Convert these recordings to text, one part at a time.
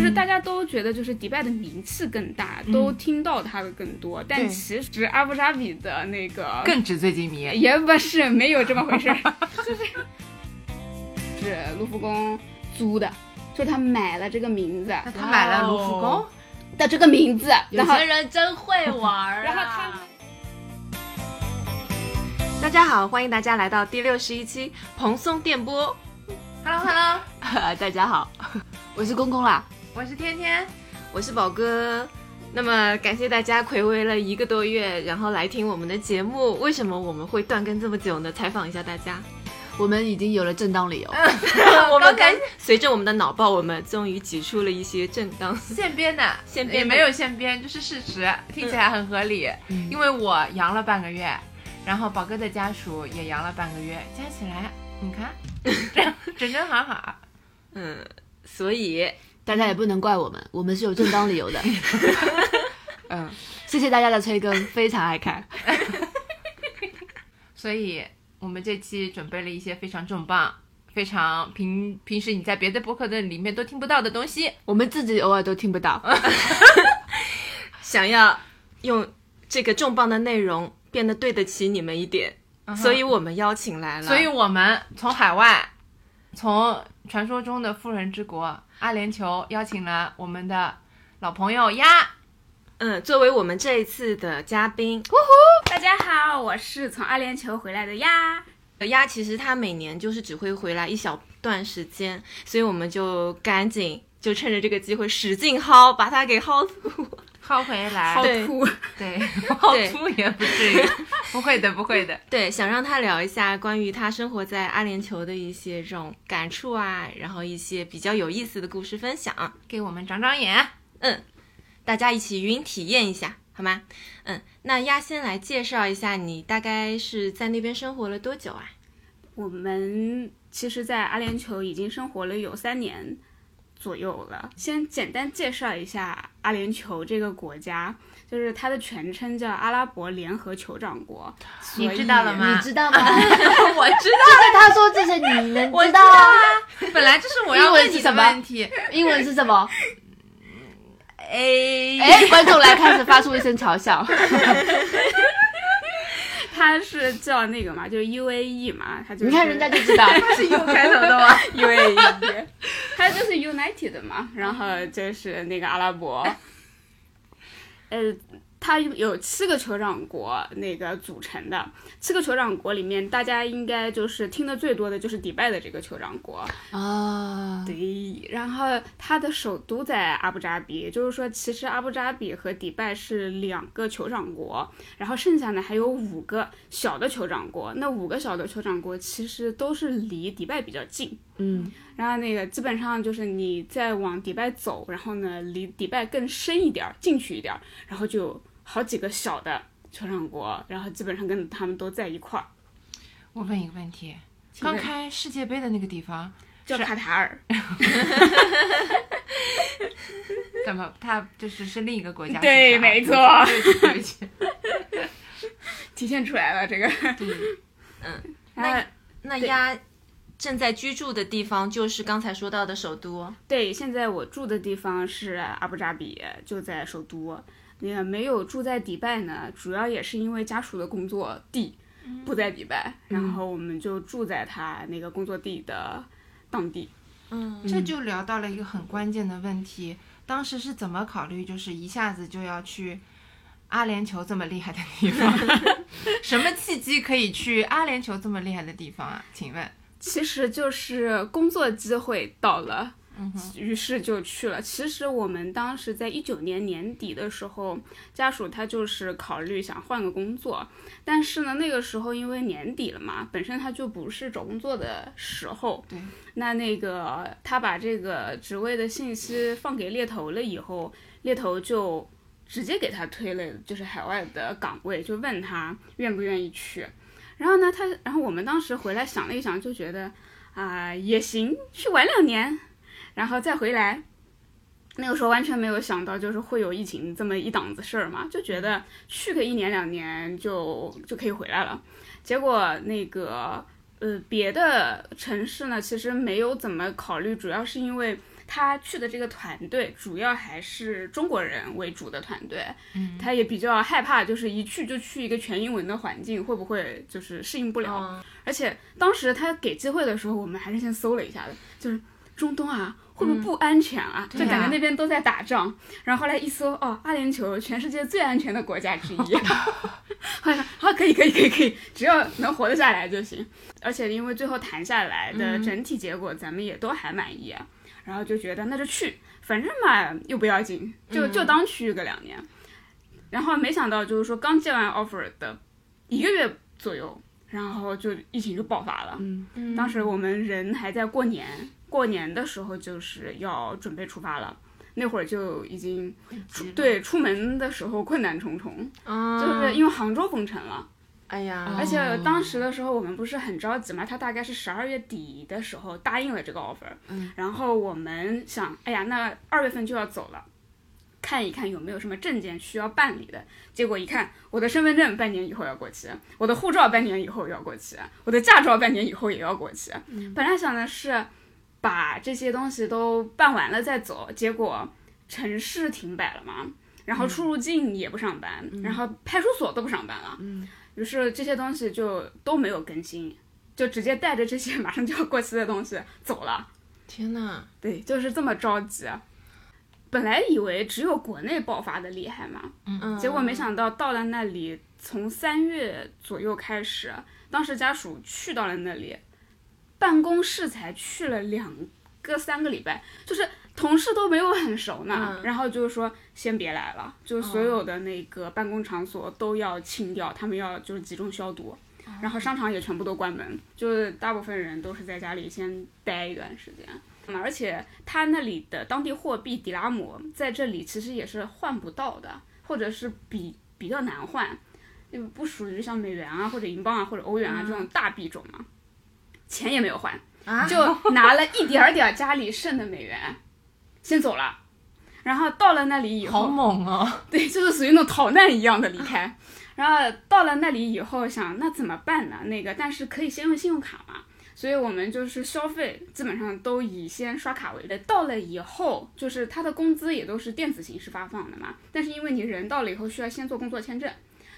就是大家都觉得就是迪拜的名气更大，都听到它的更多，但其实阿布扎比的那个更纸醉金迷。也不是没有这么回事儿，就是是卢浮宫租的，就是他买了这个名字。他买了卢浮宫，的这个名字，有钱人真会玩儿、啊。然后他大家好，欢迎大家来到第六十一期蓬松电波。Hello Hello，大家好，我是公公啦。我是天天。我是宝哥。那么感谢大家暌违了一个多月，然后来听我们的节目。为什么我们会断更这么久呢？采访一下大家。我们已经有了正当理由，我们刚随着我们的脑爆，我们终于挤出了一些正当。现编的，现编也没有现编，就是事实，听起来很合理。因为我阳了半个月，然后宝哥的家属也阳了半个月，加起来你看，整整好好。嗯，所以大家也不能怪我们，我们是有正当理由的。嗯，谢谢大家的催更，非常爱看。所以我们这期准备了一些非常重磅、非常平平时你在别的博客的里面都听不到的东西。我们自己偶尔都听不到，想要用这个重磅的内容变得对得起你们一点，所以我们邀请来了。所以我们从海外，从传说中的富人之国阿联酋邀请了我们的老朋友鸭。嗯，作为我们这一次的嘉宾，大家好，我是从阿联酋回来的鸭。鸭其实它每年就是只会回来一小段时间，所以我们就赶紧就趁着这个机会使劲薅，把它给薅秃。薅回来，好对秃，对，薅秃也不至于，不会的，不会的。对，想让他聊一下关于他生活在阿联酋的一些这种感触啊，然后一些比较有意思的故事分享。给我们长长眼。嗯，大家一起云体验一下，好吗？嗯，那鸭先来介绍一下，你大概是在那边生活了多久啊？我们其实，在阿联酋已经生活了有三年左右了。先简单介绍一下阿联酋这个国家，就是它的全称叫阿拉伯联合酋长国。你知道了吗你知道吗？我知道，就是他说这些你能知道啊？本来就是我要问你的问题。英文是什么？哎，哎，观众来开始发出一声嘲笑。它是叫那个嘛，就是 UAE 嘛，他就是你看人家就知道，是 U 开头的嘛？UAE，他就是 United 嘛，然后就是那个阿拉伯，呃，它有七个酋长国那个组成的，七个酋长国里面，大家应该就是听的最多的就是迪拜的这个酋长国，啊，对，然后它的首都在阿布扎比，也就是说，其实阿布扎比和迪拜是两个酋长国，然后剩下呢还有五个小的酋长国。那五个小的酋长国其实都是离迪拜比较近，嗯，然后那个基本上就是你再往迪拜走，然后呢离迪拜更深一点儿，进去一点儿，然后就有好几个小的酋长国，然后基本上跟他们都在一块儿，我问一个问题，刚开世界杯的那个地方叫卡塔尔。怎么？它就是是另一个国家？对没错。体现出来了这个，嗯，那那鸭正在居住的地方就是刚才说到的首都。对，现在我住的地方是阿布扎比，就在首都。那个没有住在迪拜呢，主要也是因为家属的工作地不在迪拜，然后我们就住在他那个工作地的当地。嗯，这就聊到了一个很关键的问题，当时是怎么考虑，就是一下子就要去阿联酋这么厉害的地方？什么契机可以去阿联酋这么厉害的地方啊？请问？其实就是工作机会到了，于是就去了。其实我们当时在一九年年底的时候，家属他就是考虑想换个工作，但是呢，那个时候因为年底了嘛，本身他就不是找工作的时候。对。那那个他把这个职位的信息放给猎头了以后，猎头就直接给他推了就是海外的岗位，就问他愿不愿意去。然后呢，他，然后我们当时回来想了一想，就觉得啊、也行，去玩两年，然后再回来。那个时候完全没有想到，就是会有疫情这么一档子事儿嘛，就觉得去个一年两年就就可以回来了。结果那个呃别的城市呢，其实没有怎么考虑，主要是因为他去的这个团队主要还是中国人为主的团队，嗯他也比较害怕，就是一去就去一个全英文的环境，会不会就是适应不了？哦而且当时他给机会的时候，我们还是先搜了一下的，就是中东啊，会不会不安全啊？就感觉那边都在打仗。然后后来一搜，哦，阿联酋全世界最安全的国家之一。后来说好，可以，可以，可以，可以，只要能活得下来就行。而且因为最后谈下来的整体结果，咱们也都还满意，然后就觉得那就去，反正嘛又不要紧，就就当去个两年。然后没想到就是说刚接完 offer 的一个月左右，然后就疫情就爆发了。嗯，当时我们人还在过年，过年的时候就是要准备出发了。那会儿就已经出对出门的时候困难重重，嗯就是因为杭州封城了，哎呀，而且当时的时候我们不是很着急嘛，他大概是十二月底的时候答应了这个 offer，嗯，然后我们想，哎呀，那二月份就要走了，看一看有没有什么证件需要办理的。结果一看，我的身份证半年以后要过期，我的护照半年以后要过期，我的驾照半年以后也要过期。本来想的是把这些东西都办完了再走，结果城市停摆了嘛，然后出入境也不上班，然后派出所都不上班了。于是这些东西就都没有更新，就直接带着这些 马上就要过期的东西走了。天呐，对，就是这么着急。本来以为只有国内爆发的厉害嘛，嗯，结果没想到到了那里，从三月左右开始，当时家属去到了那里，办公室才去了两个三个礼拜，就是同事都没有很熟呢，嗯然后就是说先别来了，就所有的那个办公场所都要清掉，他们要就是集中消毒。然后商场也全部都关门，就是大部分人都是在家里先待一段时间。嗯而且他那里的当地货币迪拉姆在这里其实也是换不到的，或者是比比较难换，就不属于像美元啊或者英镑啊或者欧元啊这种大币种嘛，钱也没有还，啊就拿了一点儿点儿家里剩的美元，先走了。然后到了那里以后，好猛啊！对，就是属于那种逃难一样的离开。然后到了那里以后想，那怎么办呢？那个，但是可以先用信用卡嘛，所以我们就是消费基本上都以先刷卡为的。到了以后，就是他的工资也都是电子形式发放的嘛，但是因为你人到了以后需要先做工作签证，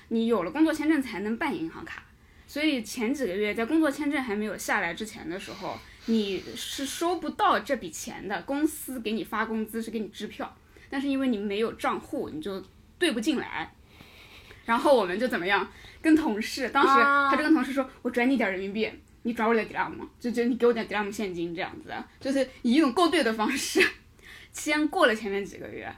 你有了工作签证才能办银行卡，所以前几个月在工作签证还没有下来之前的时候，你是收不到这笔钱的，公司给你发工资是给你支票，但是因为你没有账户，你就兑不进来。然后我们就怎么样？跟同事，当时啊他就跟同事说：“我转你点人民币，你转我点迪拉姆，就就你给我点迪拉姆现金这样子，就是以一种勾兑的方式，先过了前面几个月，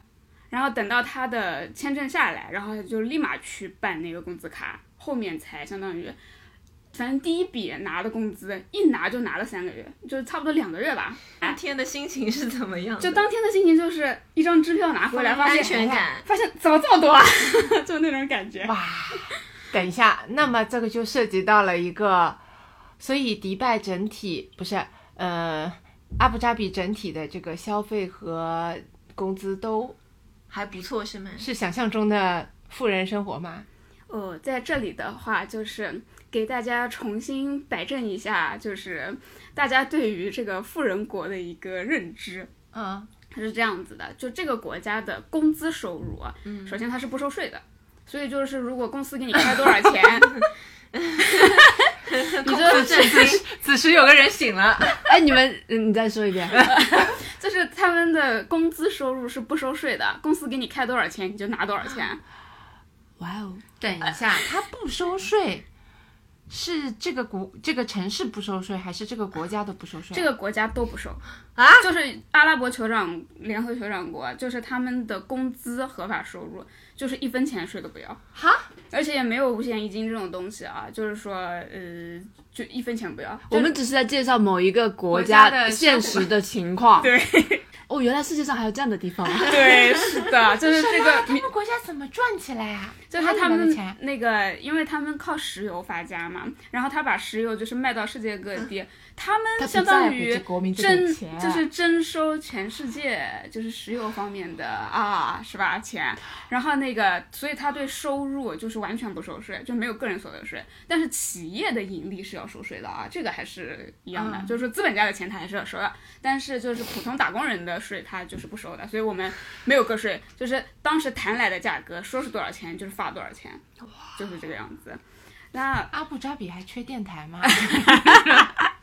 然后等到他的签证下来，然后就立马去办那个工资卡，后面才相当于，反正第一笔拿的工资一拿就拿了三个月，就是差不多两个月吧。当天的心情是怎么样的？就当天的心情就是一张支票拿回来，发现安全感发现怎么这么多啊，就那种感觉。哇，等一下，那么这个就涉及到了一个，所以迪拜整体不是呃阿布扎比整体的这个消费和工资都还不错是吗？是想象中的富人生活吗？哦，在这里的话，就是给大家重新摆正一下，就是大家对于这个富人国的一个认知。嗯，它是这样子的，就这个国家的工资收入啊，嗯首先它是不收税的，所以就是如果公司给你开多少钱，你就此时此时有个人醒了，哎，你们，嗯你再说一遍。就是他们的工资收入是不收税的，公司给你开多少钱你就拿多少钱。哇哦，等一下，他不收税，是这个国这个城市不收税，还是这个国家都不收税？这个国家都不收啊就是阿拉伯酋长联合酋长国，就是他们的工资合法收入就是一分钱税都不要，哈，而且也没有五险一金这种东西啊，就是说呃，就一分钱不要。我们只是在介绍某一个国国家的家现实的情况。对哦，原来世界上还有这样的地方啊！对是的，就是这个他们国家怎么赚起来啊？就是他们那个，因为他们靠石油发家嘛，然后他把石油就是卖到世界各地，他们相当于征就是征收全世界就是石油方面的啊，是吧？钱，然后那个，所以他对收入就是完全不收税，就没有个人所得税。但是企业的盈利是要收税的啊，这个还是一样的，嗯就是说资本家的钱他还是要收的，但是就是普通打工人的税他就是不收的，所以我们没有个税，就是当时谈来的价格说是多少钱就是发多少钱，就是这个样子。那阿布扎比还缺电台吗？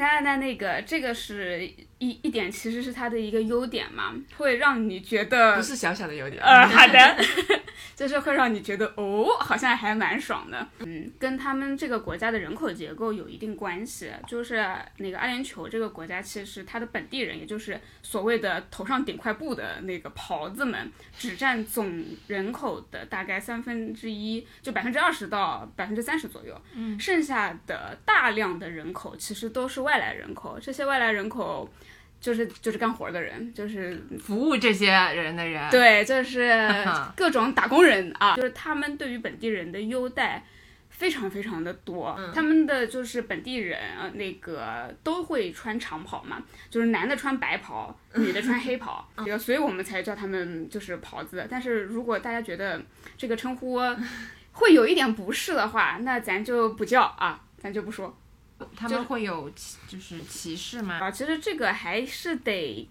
那那那个这个是一一点，其实是它的一个优点嘛，会让你觉得不是小小的优点。呃，好的，就是会让你觉得哦，好像还蛮爽的。嗯，跟他们这个国家的人口结构有一定关系。就是那个阿联酋这个国家，其实它的本地人，也就是所谓的头上顶块布的那个袍子们，只占总人口的大概三分之一，就百分之二十到百分之三十左右。嗯，剩下的大量的人口其实都是外来人口，这些外来人口。就是就是干活的人，就是服务这些人的人，对，就是各种打工人啊，就是他们对于本地人的优待非常非常的多。他们的就是本地人呃那个都会穿长袍嘛，就是男的穿白袍，女的穿黑袍，这个所以我们才叫他们就是袍子。但是如果大家觉得这个称呼 会有一点不适的话，那咱就不叫啊，咱就不说。他们会有歧就是歧视吗？啊，其实这个还是得，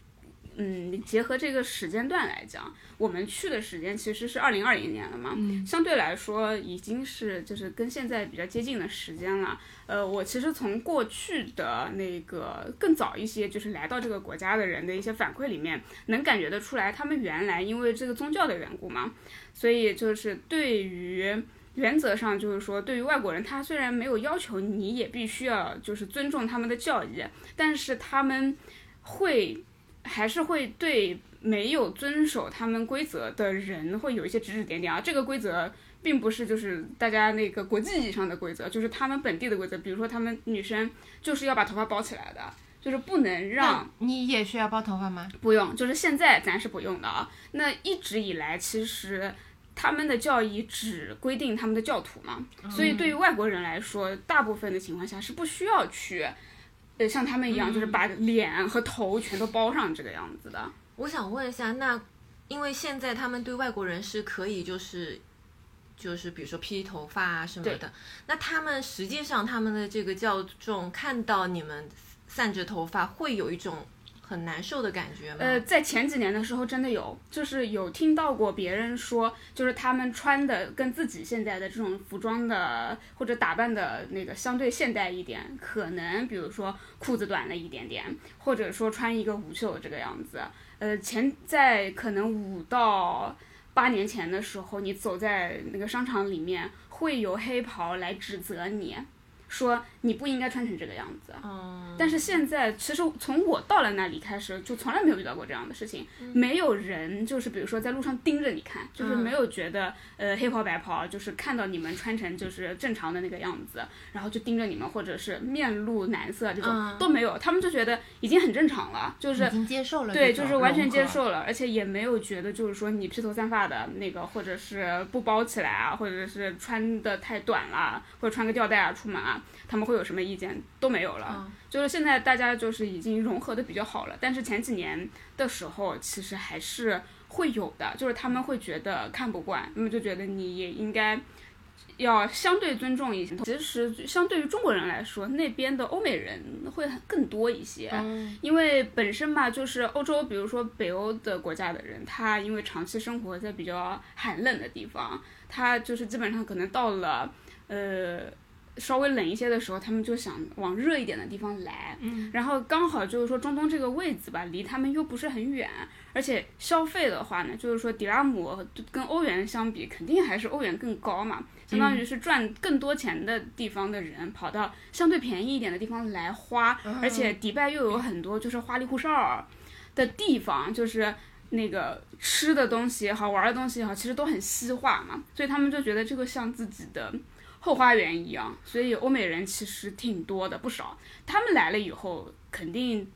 嗯，结合这个时间段来讲，我们去的时间其实是二零二零年了嘛，相对来说已经是就是跟现在比较接近的时间了。呃，我其实从过去的那个更早一些，就是来到这个国家的人的一些反馈里面，能感觉得出来，他们原来因为这个宗教的缘故嘛，所以就是对于。原则上就是说，对于外国人，他虽然没有要求你也必须要就是尊重他们的教义，但是他们会还是会对没有遵守他们规则的人会有一些指指点点啊。这个规则并不是就是大家那个国际意义上的规则，就是他们本地的规则。比如说，他们女生就是要把头发包起来的，就是不能让你也需要包头发吗？不用，就是现在咱是不用的啊。那一直以来，其实他们的教义只规定他们的教徒嘛，所以对于外国人来说，大部分的情况下是不需要去，呃，像他们一样，就是把脸和头全都包上这个样子的。我想问一下，那因为现在他们对外国人是可以就是就是比如说披头发啊什么的，那他们实际上他们的这个教众看到你们散着头发，会有一种很难受的感觉吗？呃，在前几年的时候，真的有，就是有听到过别人说，就是他们穿的跟自己现在的这种服装的或者打扮的那个相对现代一点，可能比如说裤子短了一点点，或者说穿一个无袖这个样子。呃，前在可能五到八年前的时候，你走在那个商场里面，会有黑袍来指责你。说你不应该穿成这个样子，嗯，但是现在其实从我到了那里开始，就从来没有遇到过这样的事情，没有人就是比如说在路上盯着你看，就是没有觉得呃黑袍白袍，就是看到你们穿成就是正常的那个样子，然后就盯着你们，或者是面露难色这种、嗯。都没有，他们就觉得已经很正常了，就是已经接受了对，就是完全接受了，而且也没有觉得就是说你披头散发的那个，或者是不包起来啊，或者是穿的太短了，或者穿个吊带啊出门啊，他们会有什么意见都没有了。嗯就是现在大家就是已经融合的比较好了，但是前几年的时候其实还是会有的，就是他们会觉得看不惯，那么就觉得你也应该。要相对尊重一些，其实相对于中国人来说，那边的欧美人会更多一些。因为本身嘛，就是欧洲，比如说北欧的国家的人，他因为长期生活在比较寒冷的地方，他就是基本上可能到了呃稍微冷一些的时候，他们就想往热一点的地方来。嗯，然后刚好就是说中东这个位置吧，离他们又不是很远，而且消费的话呢，就是说迪拉姆跟欧元相比，肯定还是欧元更高嘛。相当于是赚更多钱的地方的人，跑到相对便宜一点的地方来花，而且迪拜又有很多就是花里胡哨儿的地方，就是那个吃的东西也好，玩的东西也好，其实都很西化嘛，所以他们就觉得这个像自己的后花园一样，所以欧美人其实挺多的，不少。他们来了以后，肯定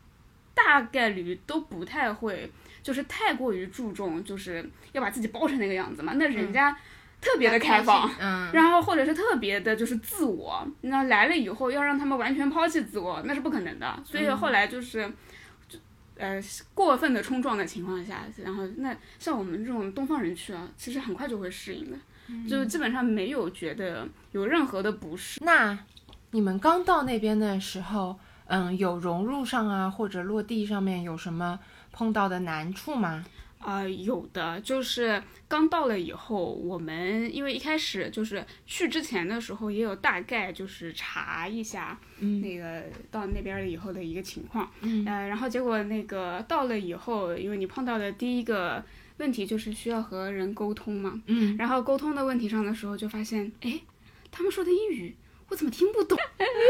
大概率都不太会，就是太过于注重，就是要把自己包成那个样子嘛。那人家。特别的开放，嗯，然后或者是特别的就是自我，那来了以后要让他们完全抛弃自我，那是不可能的。所以后来就是，就呃过分的冲撞的情况下，然后那像我们这种东方人去啊，其实很快就会适应的，就基本上没有觉得有任何的不适。那你们刚到那边的时候，嗯，有融入上啊，或者落地上面有什么碰到的难处吗？啊、有的就是刚到了以后，我们因为一开始就是去之前的时候，也有大概就是查一下，嗯那个到那边了以后的一个情况，嗯呃，然后结果那个到了以后，因为你碰到的第一个问题就是需要和人沟通嘛，嗯，然后沟通的问题上的时候就发现，哎，他们说的英语我怎么听不懂？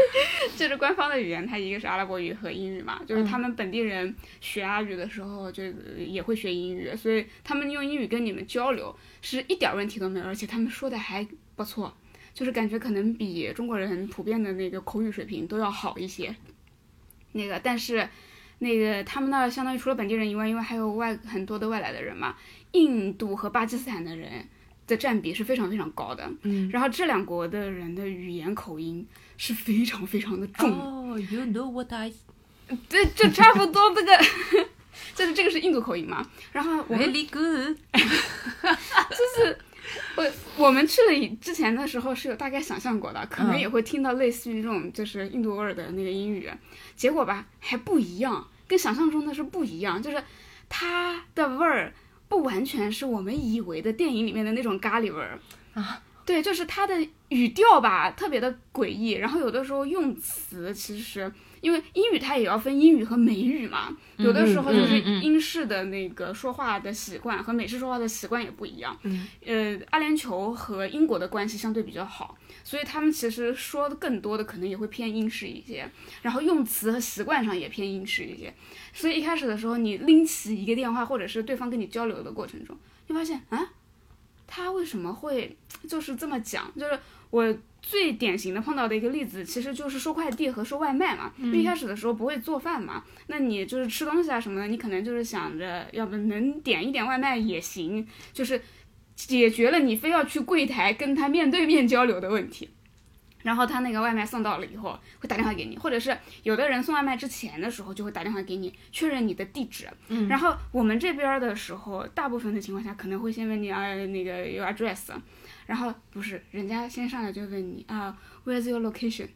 就是官方的语言，它一个是阿拉伯语和英语嘛，就是他们本地人学阿语的时候就也会学英语，所以他们用英语跟你们交流是一点问题都没有，而且他们说的还不错，就是感觉可能比中国人普遍的那个口语水平都要好一些。那个，但是那个他们那儿相当于除了本地人以外，因为还有外很多的外来的人嘛，印度和巴基斯坦的人的占比是非常非常高的。嗯，然后这两国的人的语言口音是非常非常的重，哦，You know what I 对，就差不多这个，就是这个是印度口音嘛。然后我们 really good？我我们去了之前的时候是有大概想象过的，可能嗯也会听到类似于这种就是印度味儿的那个英语，结果吧还不一样，跟想象中的是不一样，就是它的味儿不完全是我们以为的电影里面的那种咖喱味儿啊。对，就是它的语调吧，特别的诡异，然后有的时候用词其实，因为英语它也要分英语和美语嘛，有的时候就是英式的那个说话的习惯和美式说话的习惯也不一样。嗯呃，阿联酋和英国的关系相对比较好，所以他们其实说的更多的可能也会偏英式一些，然后用词和习惯上也偏英式一些。所以一开始的时候，你拎起一个电话，或者是对方跟你交流的过程中，你发现啊，他为什么会就是这么讲？就是我最典型的碰到的一个例子，其实就是收快递和收外卖嘛。就一开始的时候不会做饭嘛，那你就是吃东西啊什么的，你可能就是想着，要不能点一点外卖也行，就是解决了你非要去柜台跟他面对面交流的问题。然后他那个外卖送到了以后，会打电话给你，或者是有的人送外卖之前的时候就会打电话给你确认你的地址。嗯，然后我们这边的时候，大部分的情况下可能会先问你啊那个 your address，然后不是人家先上来就问你啊 where's your location，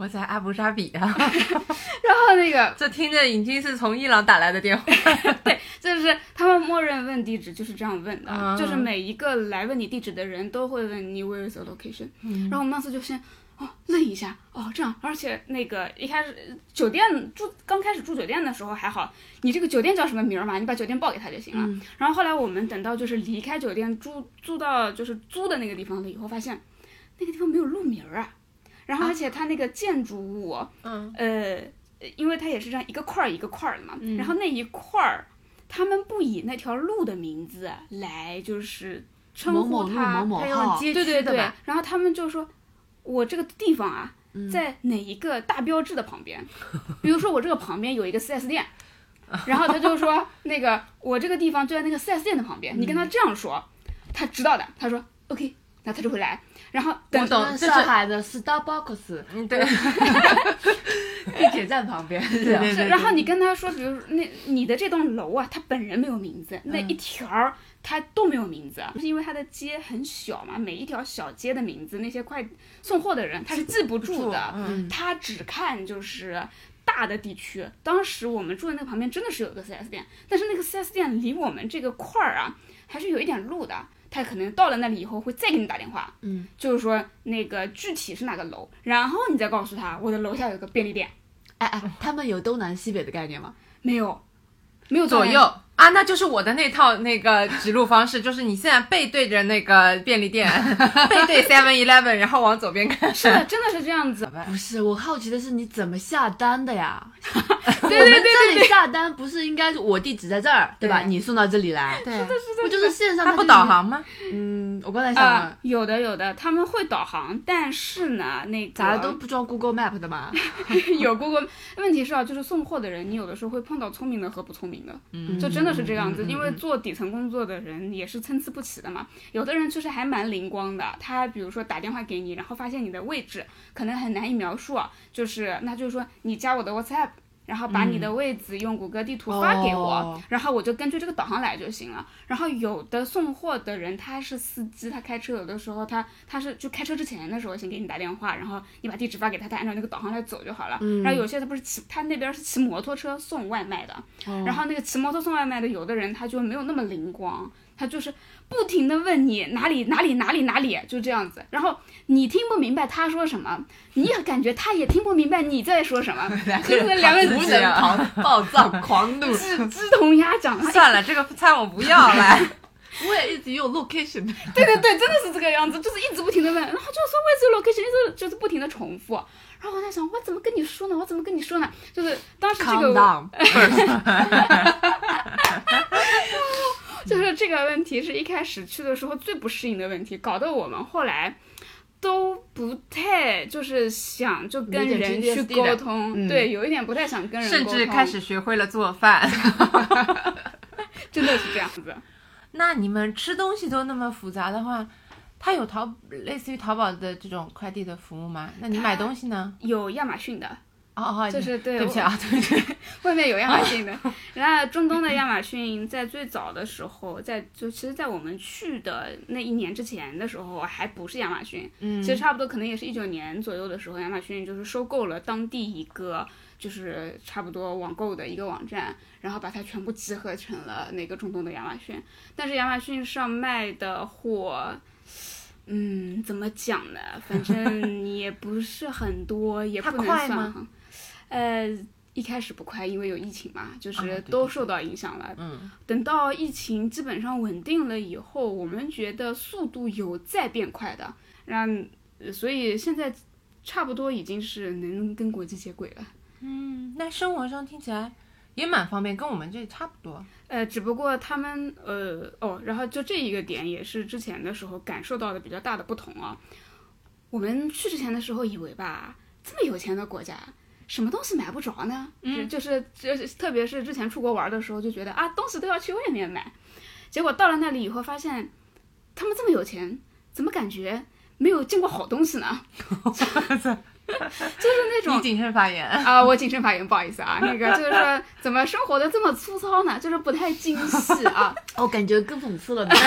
我在阿布扎比啊，然后那个 这听着已经是从伊朗打来的电话。对就是他们默认问地址就是这样问的，嗯就是每一个来问你地址的人都会问你 where is the location，、然后我们当时就先哦愣一下，哦这样，而且那个一开始呃酒店住刚开始住酒店的时候还好，你这个酒店叫什么名儿嘛，你把酒店报给他就行了。然后后来我们等到就是离开酒店住住到就是租的那个地方了以后，发现那个地方没有路名儿啊，然后而且它那个建筑物，嗯呃，因为它也是这样一个块儿一个块儿的嘛，然后那一块儿，他们不以那条路的名字来就是称呼它，某某它用号，街对对对区的吧，然后他们就说，我这个地方啊，在哪一个大标志的旁边，比如说我这个旁边有一个 4S 店。然后他就说，那个我这个地方就在那个 4S 店的旁边，你跟他这样说，他知道的。他说 OK，那他就会来。然后我懂跟这是上海的 Starbucks 嗯，对，地铁站旁边，是是，然后你跟他说，比如说那你的这栋楼啊，它本人没有名字，那一条儿它都没有名字，是因为它的街很小嘛，每一条小街的名字，那些快送货的人他是记不住的，嗯。他只看就是。大的地区，当时我们住的那个旁边真的是有一个 4S 店，但是那个 4S 店离我们这个块儿啊，还是有一点路的。他可能到了那里以后会再给你打电话，嗯，就是说那个具体是哪个楼，然后你再告诉他我的楼下有个便利店，哎哎，他们有东南西北的概念吗？没有，没有左右啊，那就是我的那套那个指路方式，就是你现在背对着那个便利店，背对 Seven Eleven，然后往左边看。是的，真的是这样子。不是，我好奇的是你怎么下单的呀？对我们这里下单不是应该我地址在这儿，对吧？你送到这里来，对，不就是线上它不导航吗？嗯，我刚才想有的有的，他们会导航，但是呢，那个咋都不装 Google Map 的嘛？有 Google。问题是啊，就是送货的人，你有的时候会碰到聪明的和不聪明的，嗯就真的的是这样子，因为做底层工作的人也是参差不齐的嘛。有的人就是还蛮灵光的，他比如说打电话给你，然后发现你的位置可能很难以描述，就是那就是说你加我的 WhatsApp。然后把你的位置用谷歌地图发给我，哦。然后我就根据这个导航来就行了。然后有的送货的人他是司机，他开车有的时候他他是就开车之前的时候先给你打电话，然后你把地址发给他，他按照那个导航来走就好了。然后有些他不是骑，他那边是骑摩托车送外卖的，然后那个骑摩托送外卖的，有的人他就没有那么灵光，他就是不停的问你哪里哪里哪里哪里，就这样子。然后你听不明白他说什么，你也感觉他也听不明白你在说什么，就 是两个人无无人狂暴躁狂怒。鸡鸡同鸭讲。算了，这个餐我不要了。我也一直用 location，对对对，真的是这个样子，就是一直不停的问，然后就说 Where's your location，一直就是不停的重复。然后我在想，我怎么跟你说呢？我怎么跟你说呢？就是当时这个。就是这个问题是一开始去的时候最不适应的问题，搞得我们后来都不太就是想就跟人去沟通，嗯对，有一点不太想跟人沟甚，至开始学会了做饭。真的是这样子。那你们吃东西都那么复杂的话，它有淘类似于淘宝的这种快递的服务吗？那你买东西呢？有亚马逊的，哦哦，就是对对不起啊，对不起。外面有亚马逊的，然后中东的亚马逊在最早的时候，在就其实，在我们去的那一年之前的时候，还不是亚马逊，嗯其实差不多可能也是一九年左右的时候，亚马逊就是收购了当地一个就是差不多网购的一个网站，然后把它全部集合成了那个中东的亚马逊。但是亚马逊上卖的货。嗯，怎么讲呢？反正 也不是很多，也不能算很。呃，一开始不快，因为有疫情嘛，就是都受到影响了。嗯，等到疫情基本上稳定了以后，我们觉得速度有在变快的，让呃所以现在差不多已经是能跟国际接轨了。嗯，那生活上听起来也蛮方便，跟我们这差不多。呃，只不过他们呃哦，然后就这一个点也是之前的时候感受到的比较大的不同啊。我们去之前的时候以为吧，这么有钱的国家，什么东西买不着呢？嗯，就是就是，特别是之前出国玩的时候，就觉得啊，东西都要去外面买。结果到了那里以后，发现他们这么有钱，怎么感觉没有见过好东西呢？就是那种你谨慎发言。啊，我谨慎发言，不好意思啊，那个就是说，怎么生活的这么粗糙呢？就是不太精细啊。我感觉更讽刺了呢。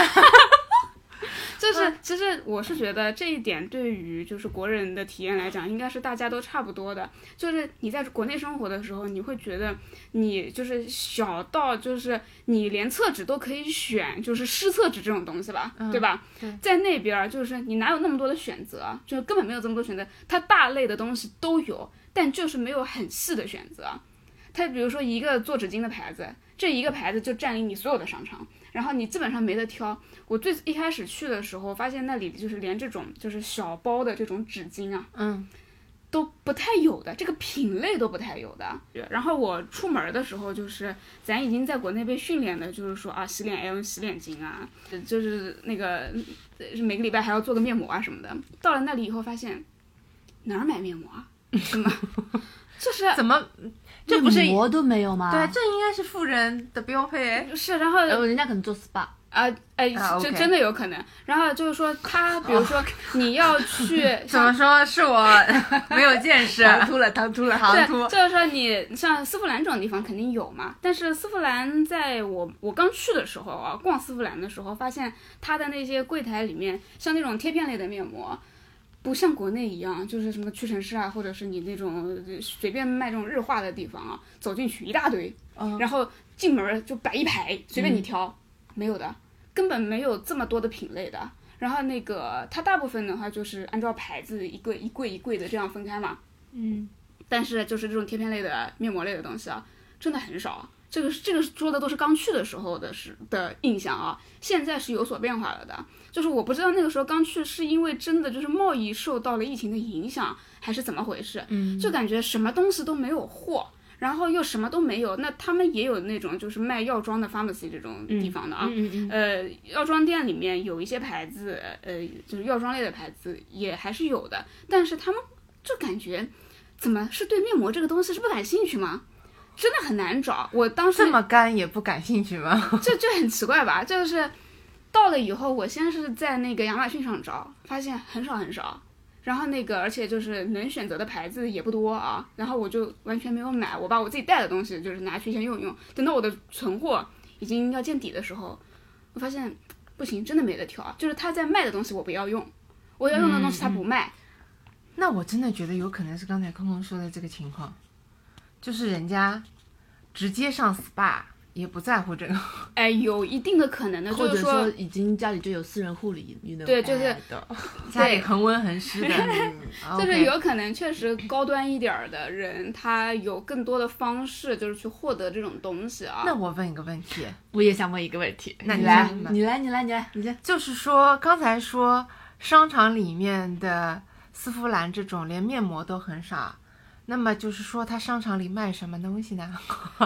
就是其实我是觉得这一点对于就是国人的体验来讲，应该是大家都差不多的。就是你在国内生活的时候，你会觉得你就是小到就是你连厕纸都可以选，就是湿厕纸这种东西吧，对吧？对在那边儿就是你哪有那么多的选择，就根本没有这么多选择。它大类的东西都有，但就是没有很细的选择。它比如说一个做纸巾的牌子，这一个牌子就占领你所有的商场，然后你基本上没得挑。我最一开始去的时候，发现那里就是连这种就是小包的这种纸巾啊，嗯，都不太有的，这个品类都不太有的。然后我出门的时候，就是咱已经在国内被训练的，就是说啊，洗脸要用洗脸巾啊，就是那个呃每个礼拜还要做个面膜啊什么的。到了那里以后，发现哪儿买面膜啊？什么？就是怎么？这不是面膜都没有吗？对，这应该是富人的标配。是，然后呃，人家可能做 SPA。啊，哎，这真真的有可能。然后就是说，他比如说你要去 怎么说？是我没有见识。唐突了，唐突了，唐，突就是说你像丝芙兰这种地方肯定有嘛，但是丝芙兰在我我刚去的时候啊，逛丝芙兰的时候，发现它的那些柜台里面，像那种贴片类的面膜。不像国内一样，就是什么屈臣氏啊，或者是你那种呃随便卖这种日化的地方啊，走进去一大堆，嗯然后进门就摆一排，随便你挑，没有的，根本没有这么多的品类的。然后那个它大部分的话就是按照牌子一柜一柜一柜的这样分开嘛，嗯，但是就是这种贴片类的、面膜类的东西啊，真的很少。这个这个说的都是刚去的时候的是的印象啊，现在是有所变化了的。就是我不知道那个时候刚去是因为真的就是贸易受到了疫情的影响，还是怎么回事？嗯，就感觉什么东西都没有货，然后又什么都没有。那他们也有那种就是卖药妆的 pharmacy 这种地方的啊，嗯嗯呃，药妆店里面有一些牌子，呃，就是药妆类的牌子也还是有的，但是他们就感觉怎么是对面膜这个东西是不感兴趣吗？真的很难找。我当时这么干也不感兴趣吗？这就很奇怪吧？就是到了以后，我先是在那个亚马逊上找，发现很少很少。然后那个，而且就是能选择的牌子也不多啊。然后我就完全没有买，我把我自己带的东西就是拿去先用用。等到我的存货已经要见底的时候，我发现不行，真的没得挑。就是他在卖的东西我不要用，我要用的东西他不卖。那我真的觉得有可能是刚才空空说的这个情况，就是人家直接上 SPA 也不在乎这个。哎，有一定的可能的，或者就是说，已经家里就有私人护理，对就是的，家里恒温恒湿的，就是有可能确实高端一点儿的人，他有更多的方式，就是去获得这种东西啊。那我问一个问题，我也想问一个问题，那你你来，你来，你来，你来，你先。就是说刚才说商场里面的丝芙兰这种连面膜都很少，那么就是说他商场里卖什么东西呢？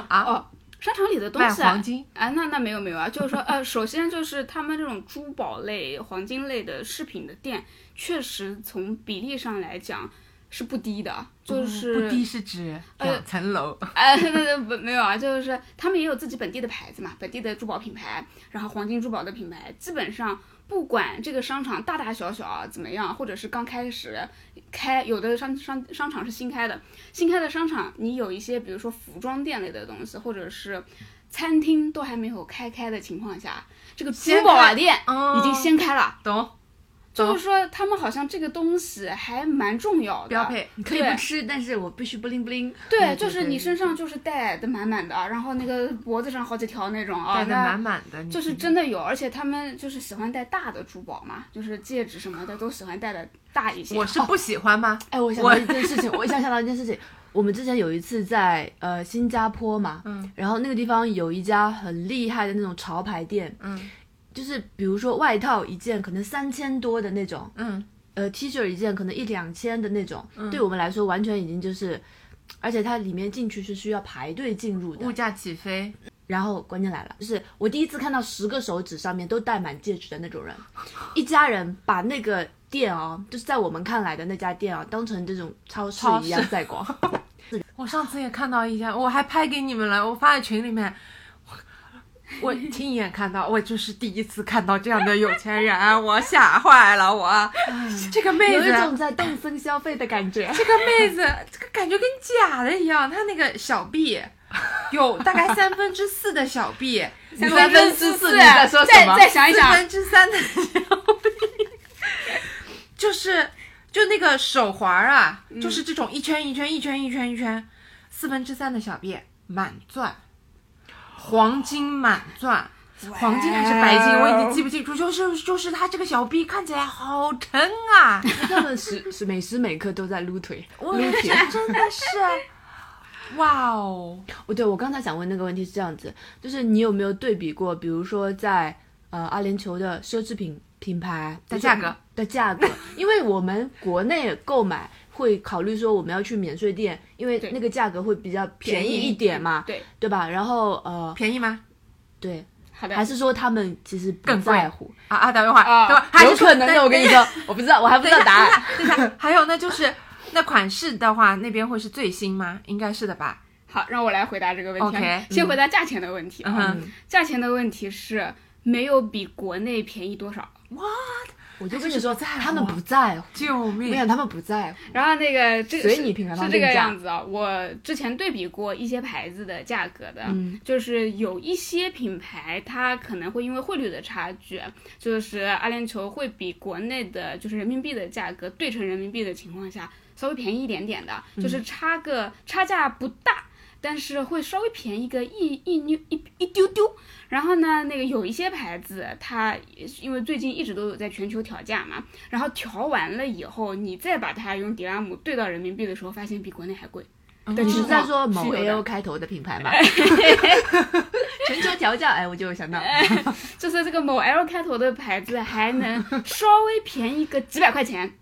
啊，哦，商场里的东西啊黄，金。啊，那那没有没有啊，就是说，呃，首先就是他们这种珠宝类、黄金类的饰品的店，确实从比例上来讲是不低的，就是、哦不低是指呃两层楼。哎，对对对，不没有啊，就是他们也有自己本地的牌子嘛，本地的珠宝品牌，然后黄金珠宝的品牌，基本上不管这个商场大大小小啊怎么样，或者是刚开始开，有的商商商场是新开的，新开的商场，你有一些比如说服装店类的东西，或者是餐厅都还没有开开的情况下，这个珠宝店哦已经先开了，懂就是说他们好像这个东西还蛮重要的，标配。你可以不吃，但是我必须不灵不灵。对，对就是你身上就是带的满满的，然后那个脖子上好几条那种啊，带的满满的，就是真的有，而且他们就是喜欢戴大的珠宝嘛，就是戒指什么的都喜欢戴的大一些。我是不喜欢吗？哎，我想到一件事情，我一下想到一件事情，我们之前有一次在呃新加坡嘛，嗯，然后那个地方有一家很厉害的那种潮牌店，嗯就是比如说外套一件可能三千多的那种，嗯，呃 T 恤一件可能一两千的那种，对我们来说完全已经就是，而且它里面进去是需要排队进入的物。价起飞，然后关键来了，就是我第一次看到十个手指上面都戴满戒指的那种人，一家人把那个店哦，就是在我们看来的那家店啊，当成这种超市一样在逛。我上次也看到一家，我还拍给你们了，我发在群里面。我亲眼看到，我就是第一次看到这样的有钱人，我吓坏了我。这个妹子，有一种在动森消费的感觉。这个妹子，这个感觉跟假的一样。她那个小臂 有大概三分之四的小臂，三分之四你在说什再么四再想一想，分之三的小臂，就是就那个手环啊，就是这种一圈一圈一圈一圈一圈，四分之三的小臂满钻，黄金满钻。黄金还是白金，我已经记不清楚。就是就是他这个小臂看起来好沉啊！他们时时每时每刻都在撸腿，我撸铁。真的是，哇哦！哦，对，我刚才想问那个问题是这样子，就是你有没有对比过，比如说在呃阿联酋的奢侈品品牌的价格的价格，因为我们国内购买会考虑说我们要去免税店，因为那个价格会比较便宜一点嘛，对，对吧？然后呃，便宜吗？对，好的，还是说他们其实不更在乎？啊啊！等一会儿，啊等会儿，还可能的，我跟你说，我不知道，我还不知道答案。还有那就是那款式的话，那边会是最新吗？应该是的吧。好，让我来回答这个问题啊。OK，先回答价钱的问题啊。嗯价钱的问题是没有比国内便宜多少。我就跟你说，在乎他们不在乎，救命！没有，他们不在乎。然后那个这个是随你品牌是这个样子啊。我之前对比过一些牌子的价格的，嗯就是有一些品牌它可能会因为汇率的差距，就是阿联酋会比国内的就是人民币的价格兑成人民币的情况下稍微便宜一点点的，就是差个差价不大。但是会稍微便宜个一一一丢丢，然后呢，那个有一些牌子，它因为最近一直都有在全球调价嘛，然后调完了以后，你再把它用迪拉姆兑到人民币的时候，发现比国内还贵。的你是在说某 L 开头的品牌吗？全球调价，哎，我就想到，就是这个某 L 开头的牌子还能稍微便宜个几百块钱，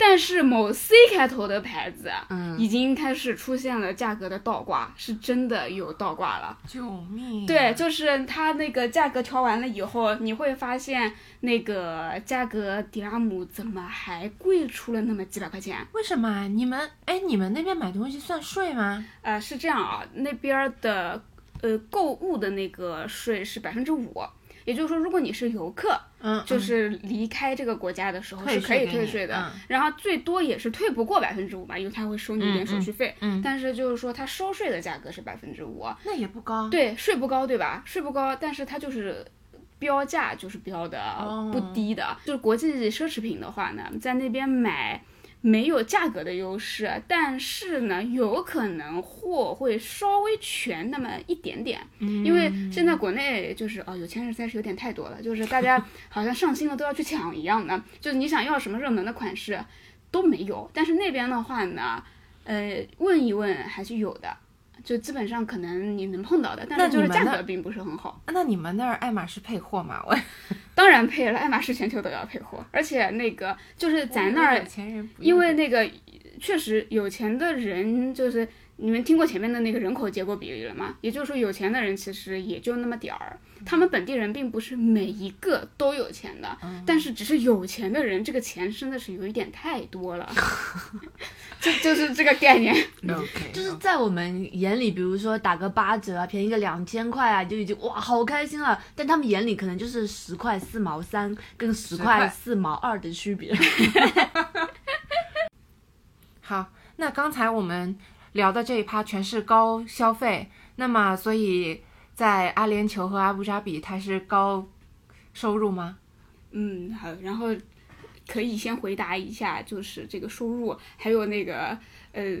但是某 C 开头的牌子啊嗯已经开始出现了价格的倒挂，是真的有倒挂了。救命！对，，就是它那个价格调完了以后，你会发现那个价格迪拉姆怎么还贵出了那么几百块钱？为什么啊你们哎，你们那边买东西算税吗？呃，是这样啊，那边的呃购物的那个税是百分之五，也就是说，如果你是游客，就是离开这个国家的时候是可以退税的，嗯然后最多也是退不过百分之五吧，因为他会收你一点手续费。嗯嗯但是就是说，他收税的价格是百分之五，那也不高。对，税不高，对吧？税不高，但是它就是。标价就是标的哦不低的，就是国际奢侈品的话呢，在那边买没有价格的优势，但是呢，有可能货会稍微全那么一点点，嗯因为现在国内就是哦，有钱人实在是有点太多了，就是大家好像上新了都要去抢一样的，就是你想要什么热门的款式都没有，但是那边的话呢，呃，问一问还是有的。就基本上可能你能碰到的，但是就是价格并不是很好。那你们那儿爱马仕配货吗？我 当然配了，爱马仕全球都要配货，而且那个就是咱那儿因为那个确实有钱的人，就是你们听过前面的那个人口结构比例了吗？也就是说，有钱的人其实也就那么点儿，他们本地人并不是每一个都有钱的，但是只是有钱的人，这个钱真的是有一点太多了，就就是这个概念。就是在我们眼里，比如说打个八折啊，便宜个两千块啊，就已经哇好开心了。但他们眼里可能就是十块四毛三跟十块块四毛二的区别。好，那刚才我们聊的这一趴全是高消费，那么所以在阿联酋和阿布扎比它是高收入吗？嗯，好，然后可以先回答一下，就是这个收入，还有那个呃，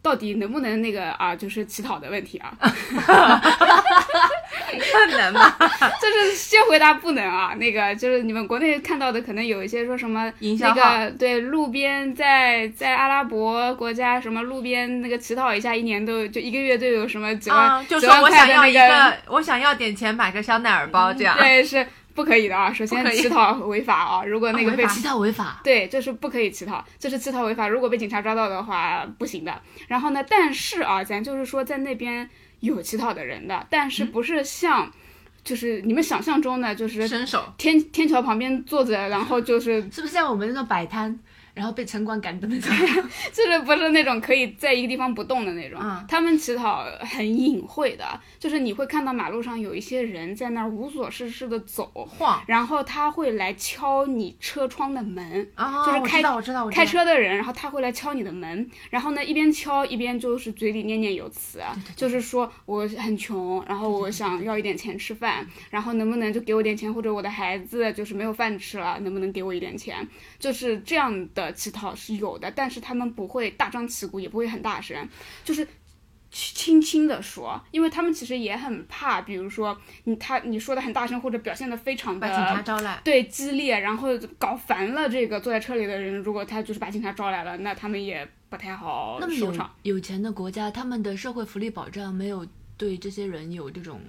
到底能不能那个啊，就是乞讨的问题啊。不能吧？就是先回答不能啊，那个就是你们国内看到的，可能有一些说什么那营销号个对路边在在阿拉伯国家什么路边那个乞讨一下，一年都就一个月都有什么几万、啊，就几说我万块的那想要一个，我想要点钱买个香奈儿包这样。对是不可以的啊。首先乞讨违法啊，如果那个被乞讨违法，对，这是不可以乞讨，这是乞讨违法。如果被警察抓到的话，不行的。然后呢，但是啊，咱就是说在那边有乞讨的人的，但是不是像，就是你们想象中的，就是伸手，天天桥旁边坐着，然后就是是不是像我们那种摆摊，然后被城管赶的那种？就是不是那种可以在一个地方不动的那种。嗯他们乞讨很隐晦的，就是你会看到马路上有一些人在那儿无所事事的走，晃然后他会来敲你车窗的门。啊，就是开我知道，我知道，我知道开车的人，然后他会来敲你的门，然后呢一边敲一边就是嘴里念念有词，啊就是说我很穷，然后我想要一点钱吃饭，然后能不能就给我点钱，或者我的孩子就是没有饭吃了，能不能给我一点钱？就是这样的乞讨是有的，但是他们不会大张旗鼓，也不会很大声，就是。轻轻的说，因为他们其实也很怕，比如说你他你说的很大声或者表现的非常的把警察招来。对激烈，然后搞烦了这个坐在车里的人。如果他就是把警察招来了，那他们也不太好那么有收场。有钱的国家，他们的社会福利保障没有对这些人有这种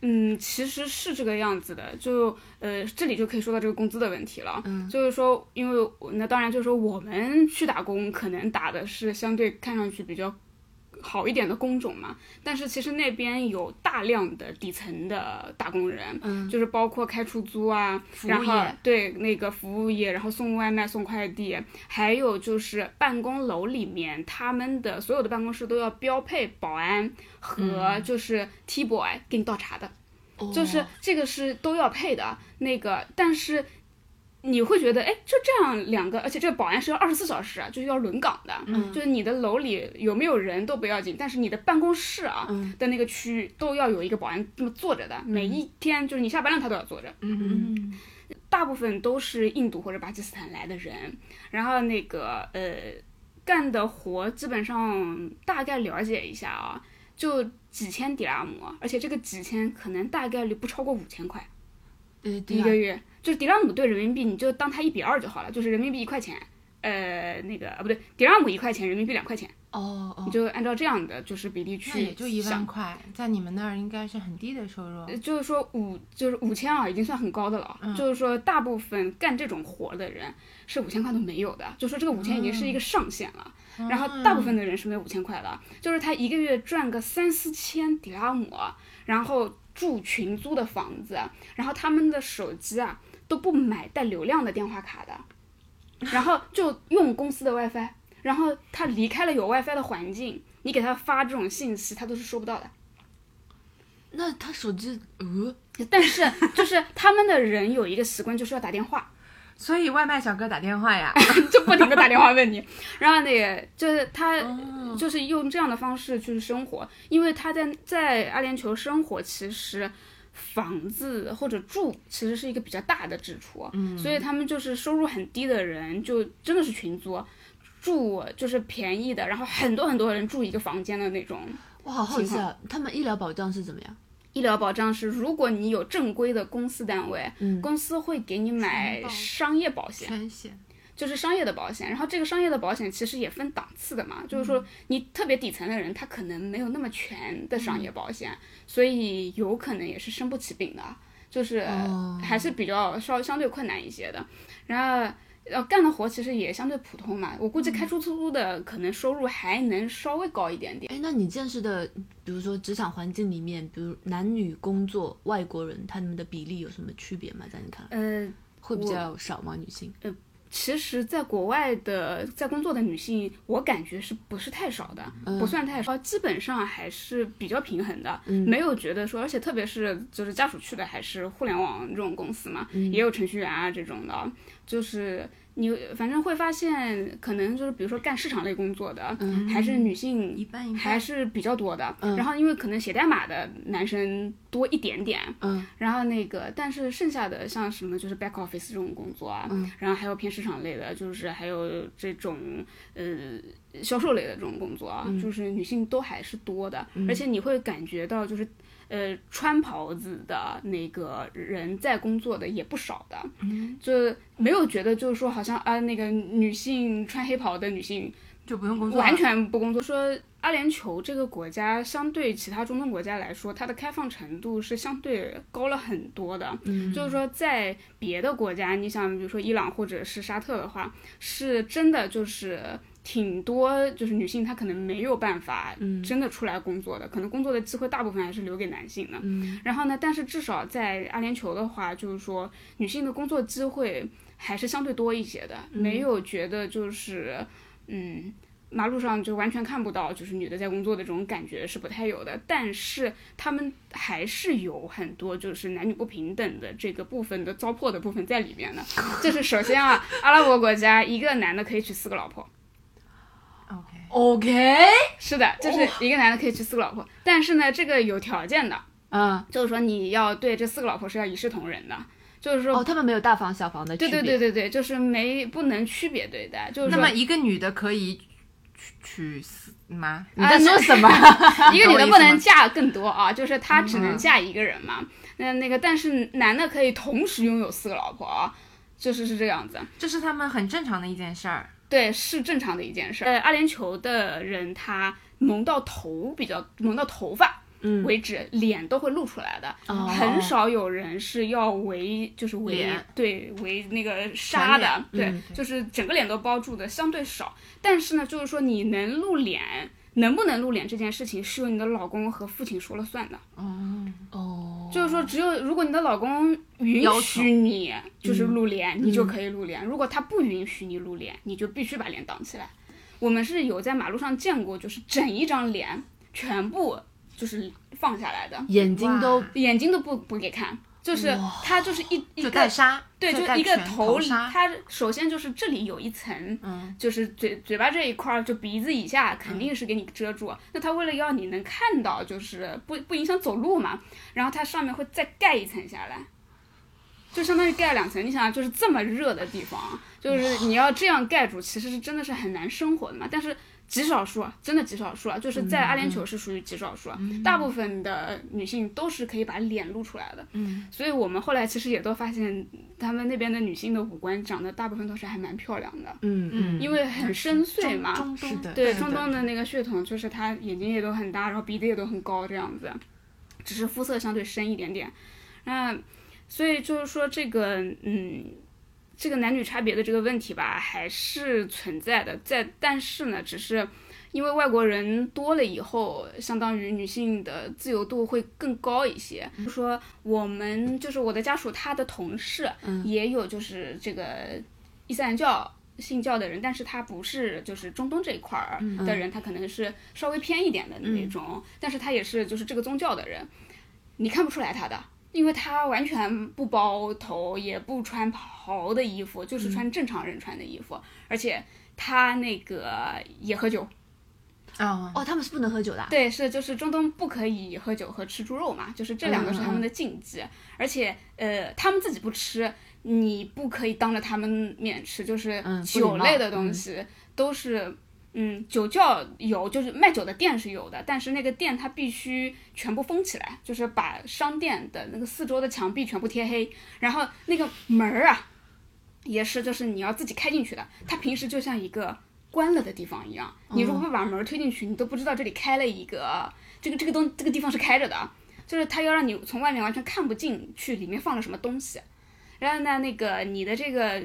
嗯，其实是这个样子的，就呃，这里就可以说到这个工资的问题了。嗯，就是说，因为那当然就是说，我们去打工可能打的是相对看上去比较好一点的工种嘛，但是其实那边有大量的底层的打工人，嗯。就是包括开出租啊，然后对那个服务业，然后送外卖、送快递，还有就是办公楼里面他们的所有的办公室都要标配保安和就是 T boy 给你倒茶的。就是哦这个是都要配的，那个但是你会觉得，哎，就这样两个，而且这个保安是要二十四小时啊，就是要轮岗的，嗯。就是你的楼里有没有人都不要紧，但是你的办公室啊、嗯。的那个区域都要有一个保安这么坐着的，每一天就是你下班了他都要坐着，嗯。嗯大部分都是印度或者巴基斯坦来的人，然后那个呃干的活基本上大概了解一下啊，就几千迪拉姆，而且这个几千可能大概率不超过五千块。呃，一个月，就是迪拉姆兑人民币，你就当它一比二就好了，就是人民币一块钱，呃，那个啊不对，迪拉姆一块钱，人民币两块钱，哦哦你，就按照这样的就是比例那去也就一万。块，在你们那儿应该是很低的收入。呃就是说五就是五千啊，已经算很高的了。嗯就是说，大部分干这种活的人是五千块都没有的。就说这个五千已经是一个上限了。然后大部分的人是没有五千块的，就是他一个月赚个三四千迪拉姆，然后住群租的房子，然后他们的手机啊都不买带流量的电话卡的，然后就用公司的 WiFi，然后他离开了有 WiFi 的环境，你给他发这种信息，他都是收不到的。那他手机呃，但是就是他们的人有一个习惯，就是要打电话，所以外卖小哥打电话呀，就不停的打电话问你，然后那个就是他哦就是用这样的方式去生活，因为他在在阿联酋生活，其实房子或者住其实是一个比较大的支出，嗯，所以他们就是收入很低的人，就真的是群租。住就是便宜的，然后很多很多人住一个房间的那种。我好好奇啊，他们医疗保障是怎么样？医疗保障是，如果你有正规的公司单位，嗯公司会给你买商业保险，全险。就是商业的保险，然后这个商业的保险其实也分档次的嘛，就是说你特别底层的人，他可能没有那么全的商业保险，所以有可能也是生不起病的，就是哦还是比较稍微相对困难一些的。然后呃干的活其实也相对普通嘛，我估计开出租的可能收入还能稍微高一点点。哎，那你见识的，比如说职场环境里面，比如男女工作，外国人他们的比例有什么区别吗？在你看来，呃，会比较少吗？女性？其实，在国外的在工作的女性，我感觉是不是太少的，不算太少，基本上还是比较平衡的，没有觉得说，而且特别是就是家属去的还是互联网这种公司嘛，也有程序员啊这种的，就是你反正会发现，可能就是比如说干市场类工作的，还是女性还是比较多的，然后因为可能写代码的男生多一点点，嗯，然后那个但是剩下的像什么就是 back office 这种工作啊，然后还有偏市场类的，就是还有这种呃销售类的这种工作啊，就是女性都还是多的，而且你会感觉到就是。呃，穿袍子的那个人在工作的也不少的，就没有觉得就是说好像啊，那个女性穿黑袍的女性就不用工作，完全不工作。说阿联酋这个国家相对其他中东国家来说，它的开放程度是相对高了很多的。嗯，就是说在别的国家，你想比如说伊朗或者是沙特的话，是真的就是。挺多，就是女性她可能没有办法真的出来工作的，可能工作的机会大部分还是留给男性的。嗯然后呢，但是至少在阿联酋的话，就是说女性的工作机会还是相对多一些的，没有觉得就是嗯。马路上就完全看不到，就是女的在工作的这种感觉是不太有的，但是他们还是有很多就是男女不平等的这个部分的糟粕的部分在里面的。就是首先啊，阿拉伯国家一个男的可以娶四个老婆，OK，OK，是的，就是一个男的可以娶四个老婆，但是呢，这个有条件的，嗯，就是说你要对这四个老婆是要一视同仁的，就是说哦，他们没有大房小房的区对别。对对对对，就是没不能区别对待，就是那么一个女的可以娶娶死吗？你在说什么？一个女的不能嫁更多啊，就是她只能嗯嫁一个人嘛。那那个，但是男的可以同时拥有四个老婆啊，就是是这样子。这是他们很正常的一件事儿。对，是正常的一件事。呃，阿联酋的人他蒙到头比较蒙到头发。嗯为止，脸都会露出来的，哦很少有人是要围，就是围对围那个纱的，对，嗯就是整个脸都包住的，相对少。但是呢，就是说你能露脸，能不能露脸这件事情是由你的老公和父亲说了算的。哦，就是说，只有如果你的老公允许你就是嗯露脸，你就可以露脸；如果他不允许你露脸，你就必须把脸挡起来。我们是有在马路上见过，就是整一张脸全部就是放下来的，眼睛都眼睛都不不给看，就是它就是一一就个对，就一个全头它首先就是这里有一层，嗯，就是嘴嘴巴这一块儿，就鼻子以下肯定是给你遮住。那它为了要你能看到，就是不不影响走路嘛，然后它上面会再盖一层下来，就相当于盖两层。你想想，就是这么热的地方，就是你要这样盖住，其实是真的是很难生活的嘛。但是极少数，啊，真的极少数啊，就是在阿联酋是属于极少数，啊，大部分的女性都是可以把脸露出来的。嗯，所以我们后来其实也都发现，他们那边的女性的五官长得大部分都是还蛮漂亮的，嗯嗯，因为很深邃嘛。中东的对，是中东的那个血统就是她眼睛也都很大，然后鼻子也都很高这样子，只是肤色相对深一点点。那所以就是说这个嗯。这个男女差别的这个问题吧，还是存在的，在但是呢，只是因为外国人多了以后，相当于女性的自由度会更高一些。比如说我们就是我的家属，他的同事也有就是这个伊斯兰教信教的人，但是他不是就是中东这一块儿的人，他可能是稍微偏一点的那种，但是他也是就是这个宗教的人，你看不出来他的。因为他完全不包头，也不穿袍的衣服，就是穿正常人穿的衣服，而且他那个也喝酒。啊，哦，他们是不能喝酒的。对，是就是中东不可以喝酒和吃猪肉嘛，就是这两个是他们的禁忌，而且呃，他们自己不吃，你不可以当着他们面吃，就是酒类的东西都是。嗯，酒窖有，就是卖酒的店是有的，但是那个店它必须全部封起来，就是把商店的那个四周的墙壁全部贴黑，然后那个门儿啊，也是就是你要自己开进去的，它平时就像一个关了的地方一样，你如果不把门推进去，你都不知道这里开了一个，这个这个东这个地方是开着的，就是它要让你从外面完全看不进去里面放了什么东西，然后呢，那个你的这个。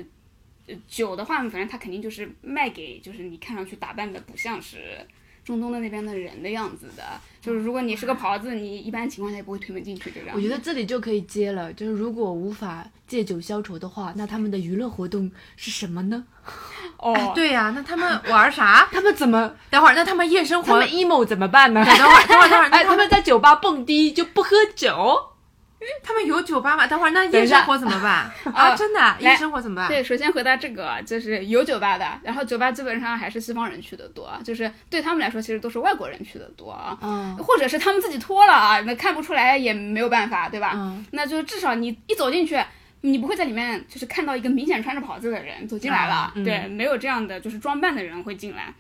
酒的话，反正他肯定就是卖给，就是你看上去打扮的不像是中东的那边的人的样子的。就是如果你是个袍子，你一般情况下也不会推门进去，对吧。我觉得这里就可以接了，就是如果无法借酒消愁的话，那他们的娱乐活动是什么呢？哦，对呀，那他们玩啥？他们怎么？等会儿，那他们夜生活，他们 emo 怎么办呢？等会儿，等会儿，等会儿，哎，他们在酒吧蹦迪就不喝酒。他们有酒吧吗？等会儿那夜生活怎么办啊？真的夜生活怎么办？对，首先回答这个就是有酒吧的，然后酒吧基本上还是西方人去的多，就是对他们来说其实都是外国人去的多啊，嗯，或者是他们自己脱了啊，那看不出来也没有办法，对吧？嗯，那就至少你一走进去，你不会在里面就是看到一个明显穿着袍子的人走进来了，对，没有这样的就是装扮的人会进来。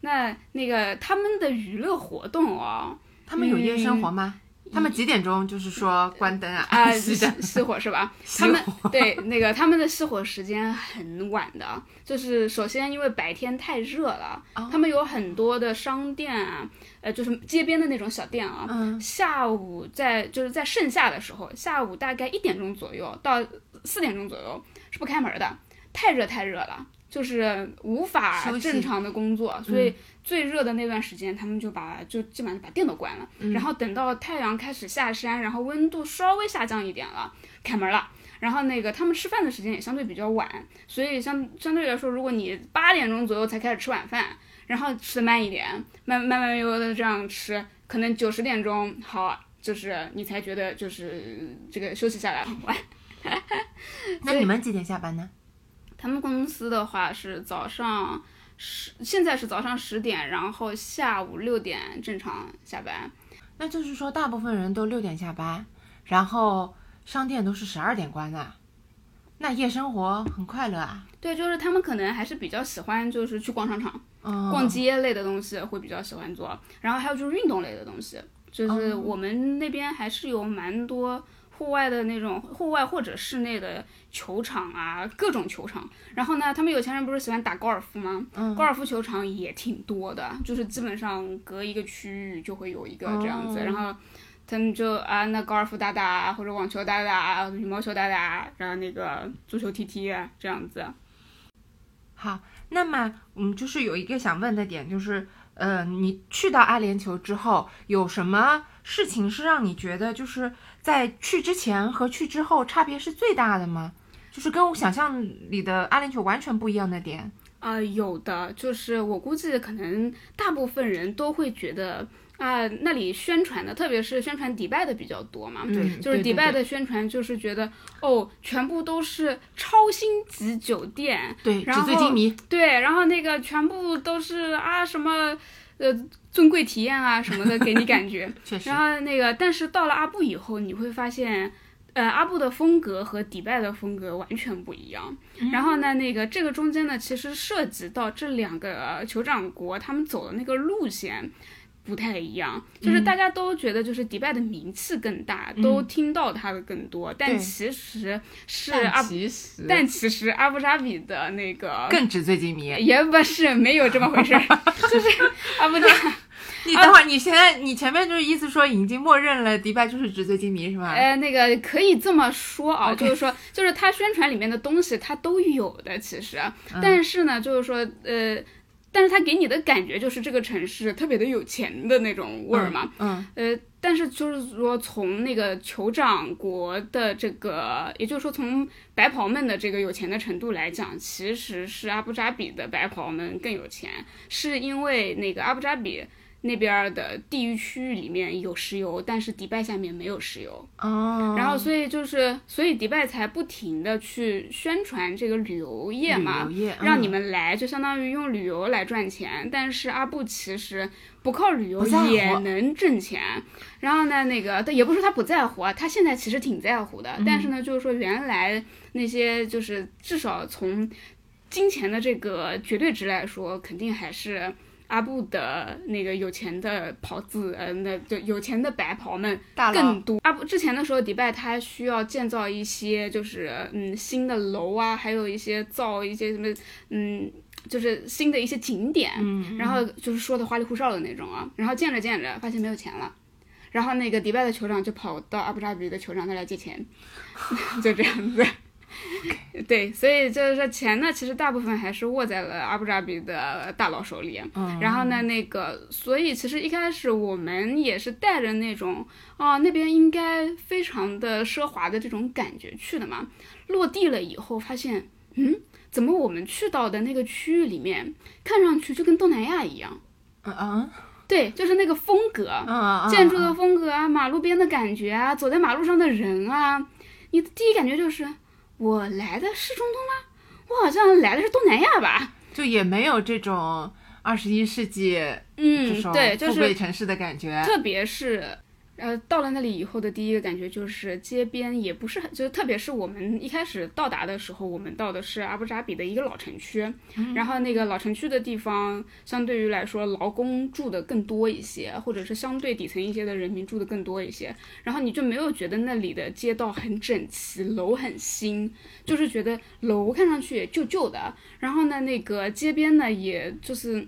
那那个他们的娱乐活动哦，他们有夜生活吗？他们几点钟就是说关灯啊？啊，熄熄火是吧？他们对那个他们的熄火时间很晚的，就是首先因为白天太热了，他们有很多的商店啊，呃，就是街边的那种小店啊，下午在就是在盛夏的时候，下午大概一点钟左右到四点钟左右是不开门的，太热太热了。就是无法正常的工作，所以最热的那段时间，他们就把就基本上把电都关了。然后等到太阳开始下山，然后温度稍微下降一点了，开门了。然后那个他们吃饭的时间也相对比较晚，所以相相对来说，如果你八点钟左右才开始吃晚饭，然后吃的慢一点，慢慢慢悠悠的这样吃，可能九十点钟好，就是你才觉得就是这个休息下来很晚。那你们几点下班呢？他们公司的话是早上十，现在是早上十点，然后下午六点正常下班。那就是说，大部分人都六点下班，然后商店都是十二点关的。那夜生活很快乐啊。对，就是他们可能还是比较喜欢，就是去逛商场、逛街类的东西会比较喜欢做。然后还有就是运动类的东西，就是我们那边还是有蛮多。户外的那种户外或者室内的球场啊，各种球场。然后呢，他们有钱人不是喜欢打高尔夫吗？嗯，高尔夫球场也挺多的，就是基本上隔一个区域就会有一个这样子。然后他们就啊，那高尔夫打打，或者网球打打，羽毛球打打，然后那个足球踢踢这样子。好，那么嗯，就是有一个想问的点，就是呃，你去到阿联酋之后，有什么事情是让你觉得就是？在去之前和去之后差别是最大的吗？就是跟我想象里的阿联酋完全不一样的点啊，有的，就是我估计可能大部分人都会觉得啊，那里宣传的，特别是宣传迪拜的比较多嘛，对，就是迪拜的宣传就是觉得哦，全部都是超星级酒店，对，纸醉金迷，对，然后那个全部都是啊什么。呃，尊贵体验啊什么的，给你感觉。确实。然后那个，但是到了阿布以后，你会发现呃，阿布的风格和迪拜的风格完全不一样。然后呢，那个这个中间呢，其实涉及到这两个酋长国他们走的那个路线。不太一样，就是大家都觉得就是迪拜的名气更大，都听到它的更多，但其实是但阿，其实但其实阿布扎比的那个更纸醉金迷。也不是没有这么回事儿，就是阿布扎，你等会儿，你现在你前面就是意思说已经默认了迪拜就是纸醉金迷是吧？呃，那个可以这么说啊就是说，就是它宣传里面的东西它都有的，其实，但是呢，就是说，呃。但是它给你的感觉就是这个城市特别的有钱的那种味儿嘛，嗯，呃，但是就是说，从那个酋长国的这个，也就是说，从白袍们的这个有钱的程度来讲，其实是阿布扎比的白袍们更有钱，是因为那个阿布扎比那边儿的地域区域里面有石油，但是迪拜下面没有石油，哦，然后所以就是，所以迪拜才不停的去宣传这个旅游业嘛，旅游业让你嗯们来，就相当于用旅游来赚钱。但是阿布其实不靠旅游也能挣钱。然后呢，那个但也不是他不在乎啊，他现在其实挺在乎的。嗯但是呢，就是说原来那些就是至少从金钱的这个绝对值来说，肯定还是。阿布的那个有钱的袍子，呃，那就有钱的白袍们大更多。阿布之前的时候，迪拜它需要建造一些就是嗯新的楼啊，还有一些造一些什么嗯。就是新的一些景点，嗯然后就是说的花里胡哨的那种啊，然后建着建着发现没有钱了，然后那个迪拜的酋长就跑到阿布扎比的酋长那来借钱，就这样子。对，所以就是说钱呢，其实大部分还是握在了阿布扎比的大佬手里。嗯然后呢，那个，所以其实一开始我们也是带着那种啊，那边应该非常的奢华的这种感觉去的嘛。落地了以后，发现，嗯，怎么我们去到的那个区域里面，看上去就跟东南亚一样？啊嗯对，就是那个风格，嗯嗯，建筑的风格啊，马路边的感觉啊，走在马路上的人啊，你的第一感觉就是，我来的是中东吗？我好像来的是东南亚吧？就也没有这种二十一世纪这嗯，种对，就富贵是城市的感觉。特别是。呃，到了那里以后的第一个感觉就是街边也不是很，就是特别是我们一开始到达的时候，我们到的是阿布扎比的一个老城区，然后那个老城区的地方，相对于来说劳工住的更多一些，或者是相对底层一些的人民住的更多一些，然后你就没有觉得那里的街道很整齐，楼很新，就是觉得楼看上去也旧旧的，然后呢，那个街边呢，也就是。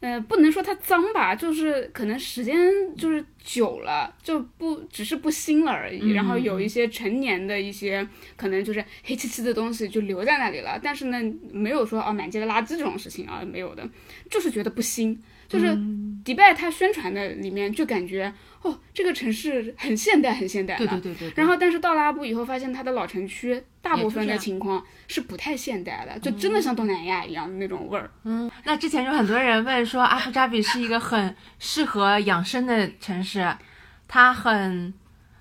呃，不能说它脏吧，就是可能时间就是久了，就不只是不新了而已。然后有一些陈年的一些可能就是黑漆漆的东西就留在那里了，但是呢，没有说啊满街的垃圾这种事情啊，没有的，就是觉得不新。就是迪拜它宣传的里面就感觉哦，这个城市很现代，很现代对了。对对对。然后，但是到了阿布以后，发现它的老城区大部分的情况是不太现代的，就真的像东南亚一样的那种味儿。嗯，那之前有很多人问说，阿布扎比是一个很适合养生的城市，它很，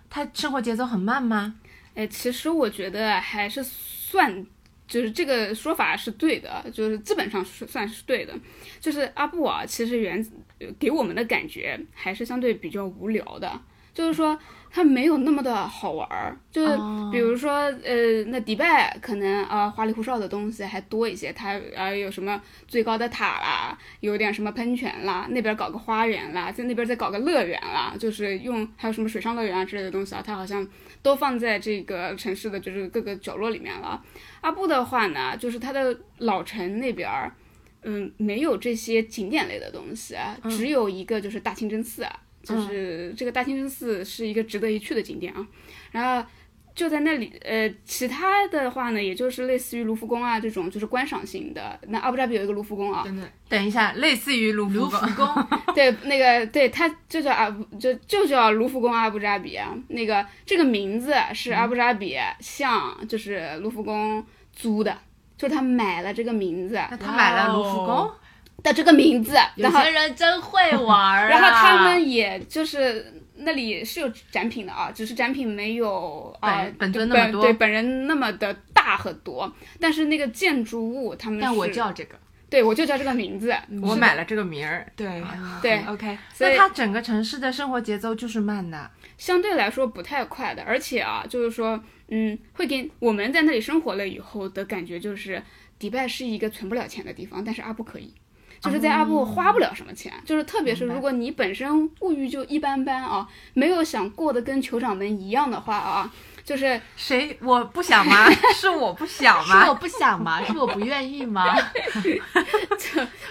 它生活节奏很慢吗？哎，其实我觉得还是算，就是这个说法是对的，就是基本上是算是对的。就是阿布啊，其实原给我们的感觉还是相对比较无聊的，就是说它没有那么的好玩儿。就是哦比如说，呃，那迪拜可能啊、花里胡哨的东西还多一些，它啊、有什么最高的塔啦，有点什么喷泉啦，那边搞个花园啦，在那边再搞个乐园啦，就是用还有什么水上乐园啊之类的东西啊，它好像都放在这个城市的就是各个角落里面了。阿布的话呢，就是它的老城那边儿，嗯，没有这些景点类的东西，啊只有一个就是大清真寺，啊，就是这个大清真寺是一个值得一去的景点啊。然后就在那里，呃，其他的话呢，也就是类似于卢浮宫啊这种，就是观赏性的。那阿布扎比有一个卢浮宫啊，真的等一下，类似于卢浮卢浮宫，对，那个对，它就叫阿布，就就叫卢浮宫阿布扎比啊。那个这个名字是阿布扎比向就是卢浮宫租的，就是他买了这个名字他买了卢浮宫，的这个名字，有然后钱人真会玩儿、啊。然后他们也就是那里是有展品的啊，只是展品没有啊本本尊那么多对本人那么的大很多，但是那个建筑物他们但我叫这个，对我就叫这个名字。我买了这个名儿，对对，OK。所以那它整个城市的生活节奏就是慢的，相对来说不太快的，而且啊，就是说，嗯，会给我们在那里生活了以后的感觉就是，迪拜是一个存不了钱的地方，但是阿布可以。就是在阿布花不了什么钱，就是特别是如果你本身物欲就一般般啊，没有想过得跟酋长们一样的话啊，就是谁 我不想吗？是我不想吗是？我不想吗？是我不愿意吗？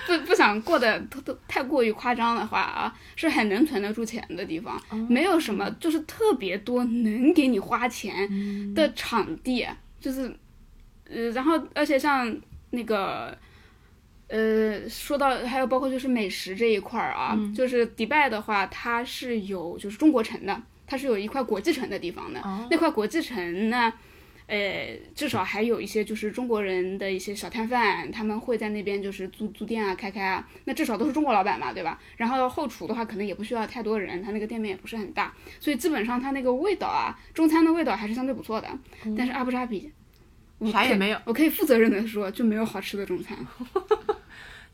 不不想过得都都太过于夸张的话啊，是很能存得住钱的地方，没有什么就是特别多能给你花钱的场地，就是呃，然后而且像那个。呃，说到还有包括就是美食这一块儿啊，就是迪拜的话，它是有就是中国城的，它是有一块国际城的地方的。那块国际城呢，呃，至少还有一些就是中国人的一些小摊贩，他们会在那边就是租租店啊、开开啊，那至少都是中国老板嘛，对吧？然后后厨的话，可能也不需要太多人，他那个店面也不是很大，所以基本上它那个味道啊，中餐的味道还是相对不错的。但是阿布扎比，我啥也没有，我可以负责任的说，就没有好吃的中餐。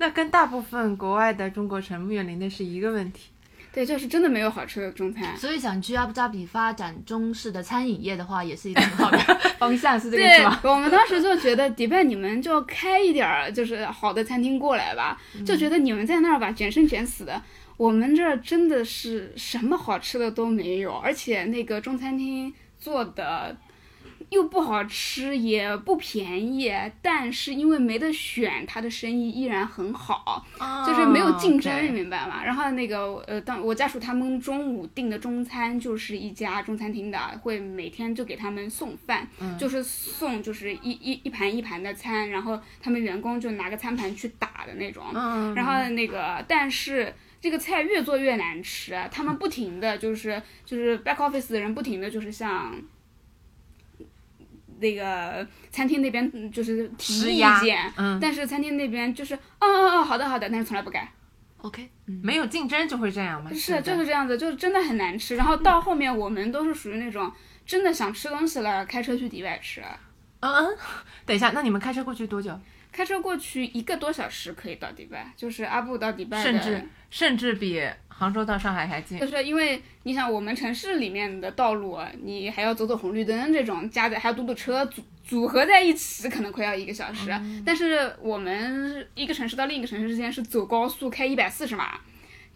那跟大部分国外的中国城面临的是一个问题。对，就是真的没有好吃的中餐。所以想去阿布扎比发展中式的餐饮业的话，也是一个很好的 方向，是这个意思吗？，我们当时就觉得迪拜你们就开一点儿就是好的餐厅过来吧，就觉得你们在那儿吧卷生卷死的，我们这儿真的是什么好吃的都没有，而且那个中餐厅做的。又不好吃，也不便宜，但是因为没得选，他的生意依然很好。就是没有竞争，你明白吗？然后那个呃，当我家属他们中午订的中餐就是一家中餐厅的，会每天就给他们送饭，就是送就是一一一盘一盘的餐，然后他们员工就拿个餐盘去打的那种。嗯，然后那个，但是这个菜越做越难吃，他们不停的就是就是 back office 的人不停的就是像。那个餐厅那边嗯就是提意见，嗯但是餐厅那边就是哦哦哦，好的好的，但是从来不改。OK，没有竞争就会这样嘛。是，就是这样子，就是真的很难吃。然后到后面我们都是属于那种真的想吃东西了，开车去迪拜吃，嗯嗯，等一下，那你们开车过去多久？开车过去一个多小时可以到迪拜，就是阿布到迪拜的甚至甚至比杭州到上海还近就。是因为你想，我们城市里面的道路啊，你还要走走红绿灯这种，加在还要堵堵车，组组合在一起可能快要一个小时。但是我们一个城市到另一个城市之间是走高速开一百四十码，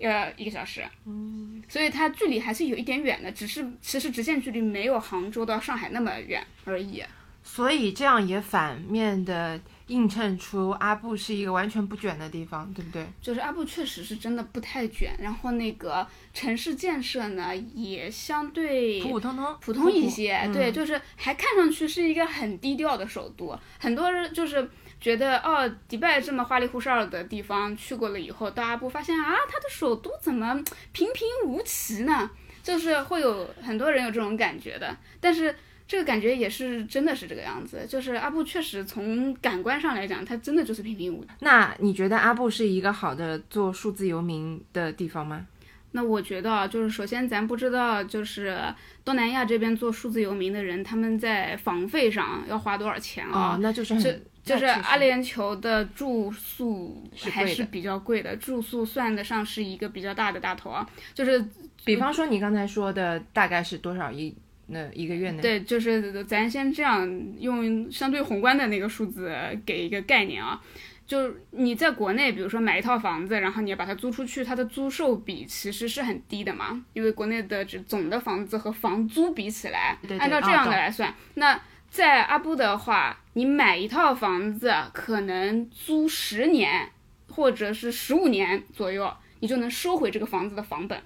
呃，一个小时。嗯所以它距离还是有一点远的，只是其实直线距离没有杭州到上海那么远而已。所以这样也反面的映衬出阿布是一个完全不卷的地方，对不对？就是阿布确实是真的不太卷，然后那个城市建设呢也相对普普通通，普通一些，对，嗯就是还看上去是一个很低调的首都。很多人就是觉得，哦，迪拜这么花里胡哨的地方，去过了以后，到阿布发现啊，它的首都怎么平平无奇呢？就是会有很多人有这种感觉的，但是。这个感觉也是真的是这个样子，就是阿布确实从感官上来讲，他真的就是平平无奇。那你觉得阿布是一个好的做数字游民的地方吗？那我觉得啊，就是首先咱不知道，就是东南亚这边做数字游民的人，他们在房费上要花多少钱啊？哦，那就是很就就是阿联酋的住宿还是比较贵的，住宿算得上是一个比较大的大头啊。就是比方说你刚才说的大概是多少一那一个月呢？对，就是咱先这样用相对宏观的那个数字给一个概念啊。就是你在国内，比如说买一套房子，然后你要把它租出去，它的租售比其实是很低的嘛，因为国内的只总的房子和房租比起来，对对按照这样的来算，那在阿布的话，你买一套房子可能租十年或者是十五年左右，你就能收回这个房子的房本，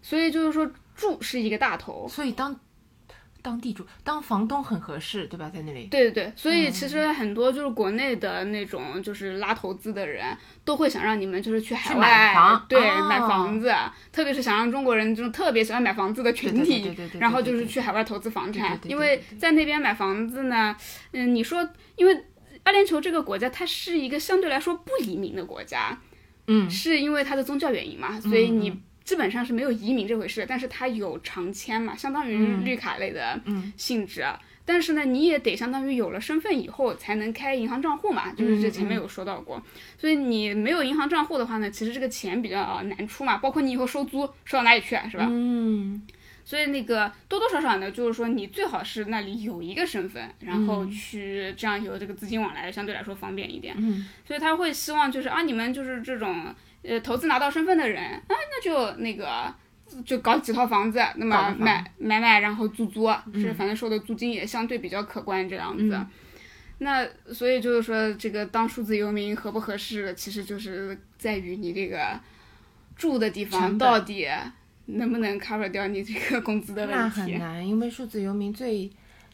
所以就是说住是一个大头。所以当当地主当房东很合适，对吧？在那里，对对对，所以嗯。其实很多就是国内的那种就是拉投资的人，都会想让你们就是去海去外买房对、哦买房子，特别是想让中国人这种特别喜欢买房子的群体，然后就是去海外投资房产，因为在那边买房子呢，嗯，你说因为阿联酋这个国家它是一个相对来说不移民的国家，嗯，是因为它的宗教原因嘛，所以你基本上是没有移民这回事，但是它有长签嘛，相当于绿卡类的嗯性质。但是呢，你也得相当于有了身份以后才能开银行账户嘛，就是这前面有说到过。所以你没有银行账户的话呢，其实这个钱比较难出嘛，包括你以后收租收到哪里去啊，是吧？嗯，所以那个多多少少呢，就是说你最好是那里有一个身份，然后去这样有这个资金往来，相对来说方便一点。嗯，所以他会希望就是啊，你们就是这种呃投资拿到身份的人啊，那就那个就搞几套房子，那么买买买，然后租租，是反正收的租金也相对比较可观这样子。那所以就是说，这个当数字游民合不合适，其实就是在于你这个住的地方到底能不能 cover 掉你这个工资的问题。那很难，因为数字游民最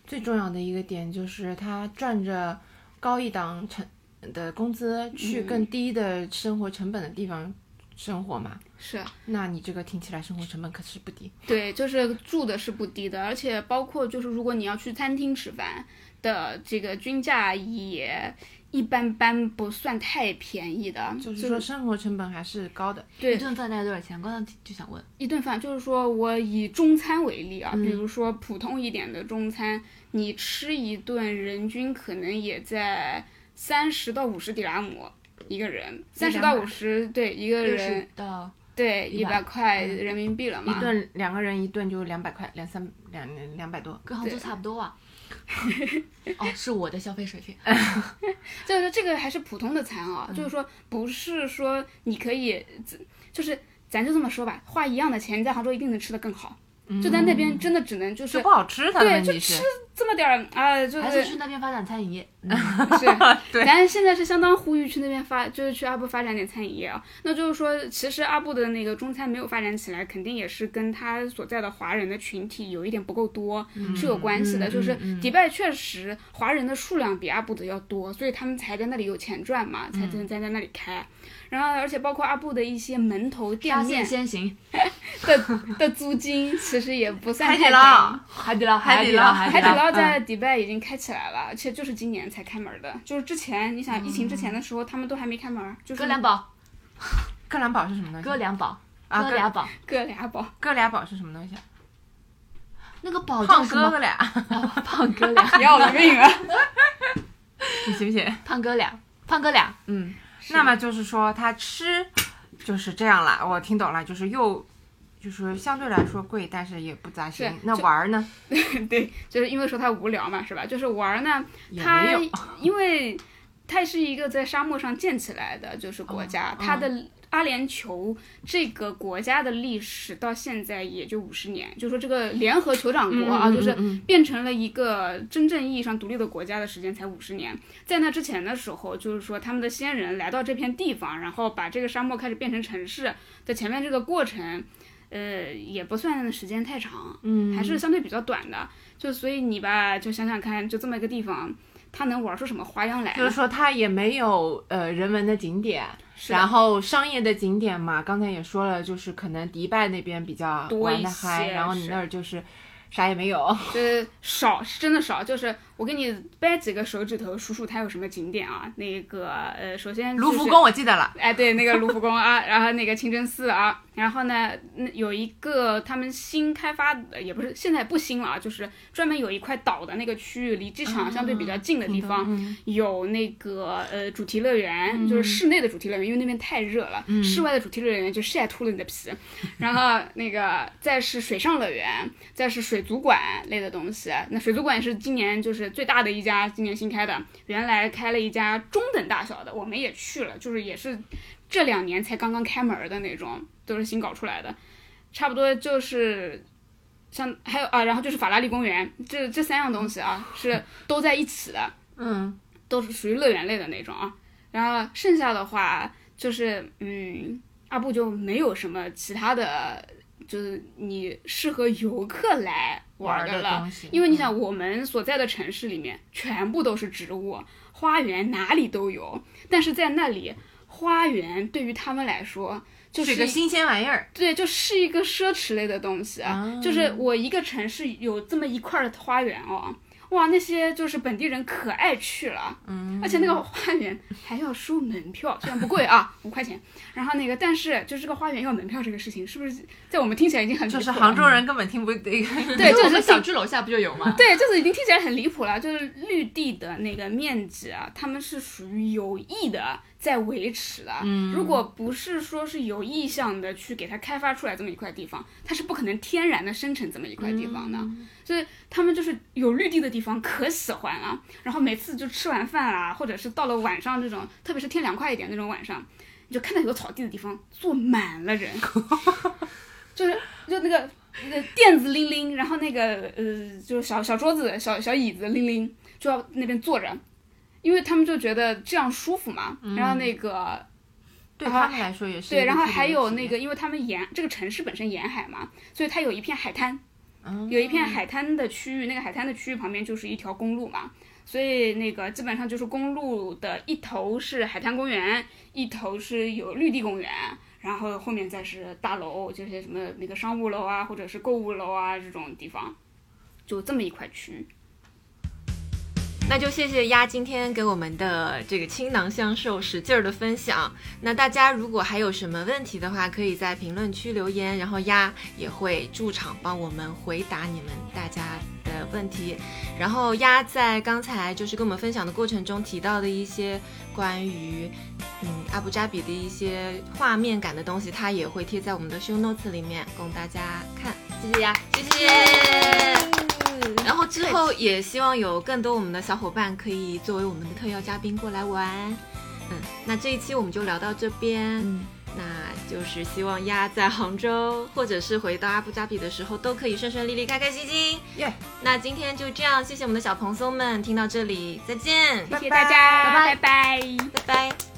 最重要的一个点就是他赚着高一档成的工资去更低的生活成本的地方生活嘛。是那你这个听起来生活成本可是不低。对，就是住的是不低的，而且包括就是如果你要去餐厅吃饭的这个均价也一般般，不算太便宜的。就是说生活成本还是高的。对一顿饭大概多少钱？刚刚就想问，一顿饭，就是说我以中餐为例嗯啊，比如说普通一点的中餐，你吃一顿人均可能也在三十到五十迪拉姆一个人，三十到五十对一个人十到对一100百块人民币了嘛一。顿两个人一顿就两百块，两三两两百多。跟杭州差不多啊。哦，是我的消费水平。就是这个还是普通的餐嗯啊，就是说不是说你可以，就是咱就这么说吧，花一样的钱，你在杭州一定能吃得更好。就在那边真的只能就是就不好吃，它对，就吃这么点儿啊，就还是去那边发展餐饮业。是，对咱现在是相当呼吁去那边发，就是去阿布发展点餐饮业啊。那就是说，其实阿布的那个中餐没有发展起来，肯定也是跟他所在的华人的群体有一点不够多、是有关系的。嗯就是迪拜确实华人的数量比阿布的要多，所以他们才在那里有钱赚嘛，才嗯才在在那里开。然后，而且包括阿布的一些门头店面先行，的的租金，其实也不算海底太便宜捞，海底捞，海底捞底海海底捞嗯在迪拜已经开起来了，而且就是今年才开门的。就是之前你想疫情之前的时候，他们都还没开门，就是哥俩宝，哥俩宝是什么东西？哥俩堡，啊，哥哥俩宝，哥俩宝。哥俩堡是什么东西啊？那个宝叫胖什么？哥哥俩，胖哥俩，要了命了！你信不信？胖哥俩，胖哥俩，嗯，那么就是说他吃就是这样了，我听懂了，就是又就是相对来说贵，但是也不咋行。那玩儿呢？对，就是因为说他无聊嘛，是吧？就是玩儿呢，也它。因为它是一个在沙漠上建起来的，就是国家，它的阿联酋这个国家的历史到现在也就五十年，就说这个联合酋长国啊，就是变成了一个真正意义上独立的国家的时间才五十年。在那之前的时候，就是说他们的先人来到这片地方，然后把这个沙漠开始变成城市，的前面这个过程。呃，也不算时间太长，嗯还是相对比较短的。就所以你吧，就想想看，就这么一个地方，它能玩出什么花样来呢？就是说它也没有呃人文的景点，然后商业的景点嘛，刚才也说了，就是可能迪拜那边比较玩的嗨，然后你那儿就是啥也没有。就是少，是真的少。就是我给你掰几个手指头数数它有什么景点啊？那个呃，首先、就是、卢浮宫我记得了，哎，对，那个卢浮宫啊，然后那个清真寺啊，然后呢，那有一个他们新开发的，也不是现在不新了啊，就是专门有一块岛的那个区域，离机场相对比较近的地方，嗯有那个呃主题乐园，就是室内的主题乐园，因为那边太热了，室外的主题乐园就晒秃了你的皮。然后那个再是水上乐园，再是水族馆类的东西。那水族馆是今年就是最大的一家，今年新开的，原来开了一家中等大小的，我们也去了，就是也是这两年才刚刚开门的那种，都是新搞出来的，差不多就是。像还有啊，然后就是法拉利公园，这这三样东西啊是都在一起的，嗯，都是属于乐园类的那种啊。然后剩下的话就是，嗯，阿布就没有什么其他的，就是你适合游客来玩玩的了。因为你想，我们所在的城市里面全部都是植物，花园哪里都有，但是在那里，花园对于他们来说就是一个新鲜玩意儿。对，就是一个奢侈类的东西，啊就是我一个城市有这么一块的花园哦，哇，那些就是本地人可爱去了，嗯，而且那个花园还要收门票，虽然不贵啊，五块钱。然后那个，但是就这个花园要门票这个事情，是不是在我们听起来已经很就是杭州人根本听不懂。对，就是们小区楼下不就有吗？对，就是已经听起来很离谱了。就是绿地的那个面积啊，他们是属于有意的在维持的。嗯，如果不是说是有意向的去给它开发出来这么一块地方，它是不可能天然的生成这么一块地方的。所以他们就是有绿地的地方可喜欢了。然后每次就吃完饭啦，或者是到了晚上这种，特别是天凉快一点那种晚上，你就看到有草地的地方坐满了人，就是就那个那个垫子拎拎，然后那个呃，就是小小桌子、小小椅子拎拎，就要那边坐着，因为他们就觉得这样舒服嘛。然后那个对他们来说也是对，然后还有那个，因为他们沿这个城市本身沿海嘛，所以它有一片海滩，嗯有一片海滩的区域，那个海滩的区域旁边就是一条公路嘛，所以那个基本上就是公路的一头是海滩公园，一头是有绿地公园，然后后面再是大楼，这些什么那个商务楼啊，或者是购物楼啊这种地方，就这么一块区域。那就谢谢鸭今天给我们的这个倾囊相授、使劲儿的分享。那大家如果还有什么问题的话，可以在评论区留言，然后鸭也会驻场帮我们回答你们大家的问题。然后鸭在刚才就是跟我们分享的过程中提到的一些关于嗯阿布扎比的一些画面感的东西，它也会贴在我们的 show notes 里面供大家看。谢谢呀，谢谢。然后之后也希望有更多我们的小伙伴可以作为我们的特邀嘉宾过来玩。嗯，那这一期我们就聊到这边。嗯，那就是希望鸭在杭州或者是回到阿布扎比的时候都可以顺顺利利、开开心心。耶那今天就这样，谢谢我们的小蓬松们，听到这里再见，谢谢大家，拜拜拜拜拜。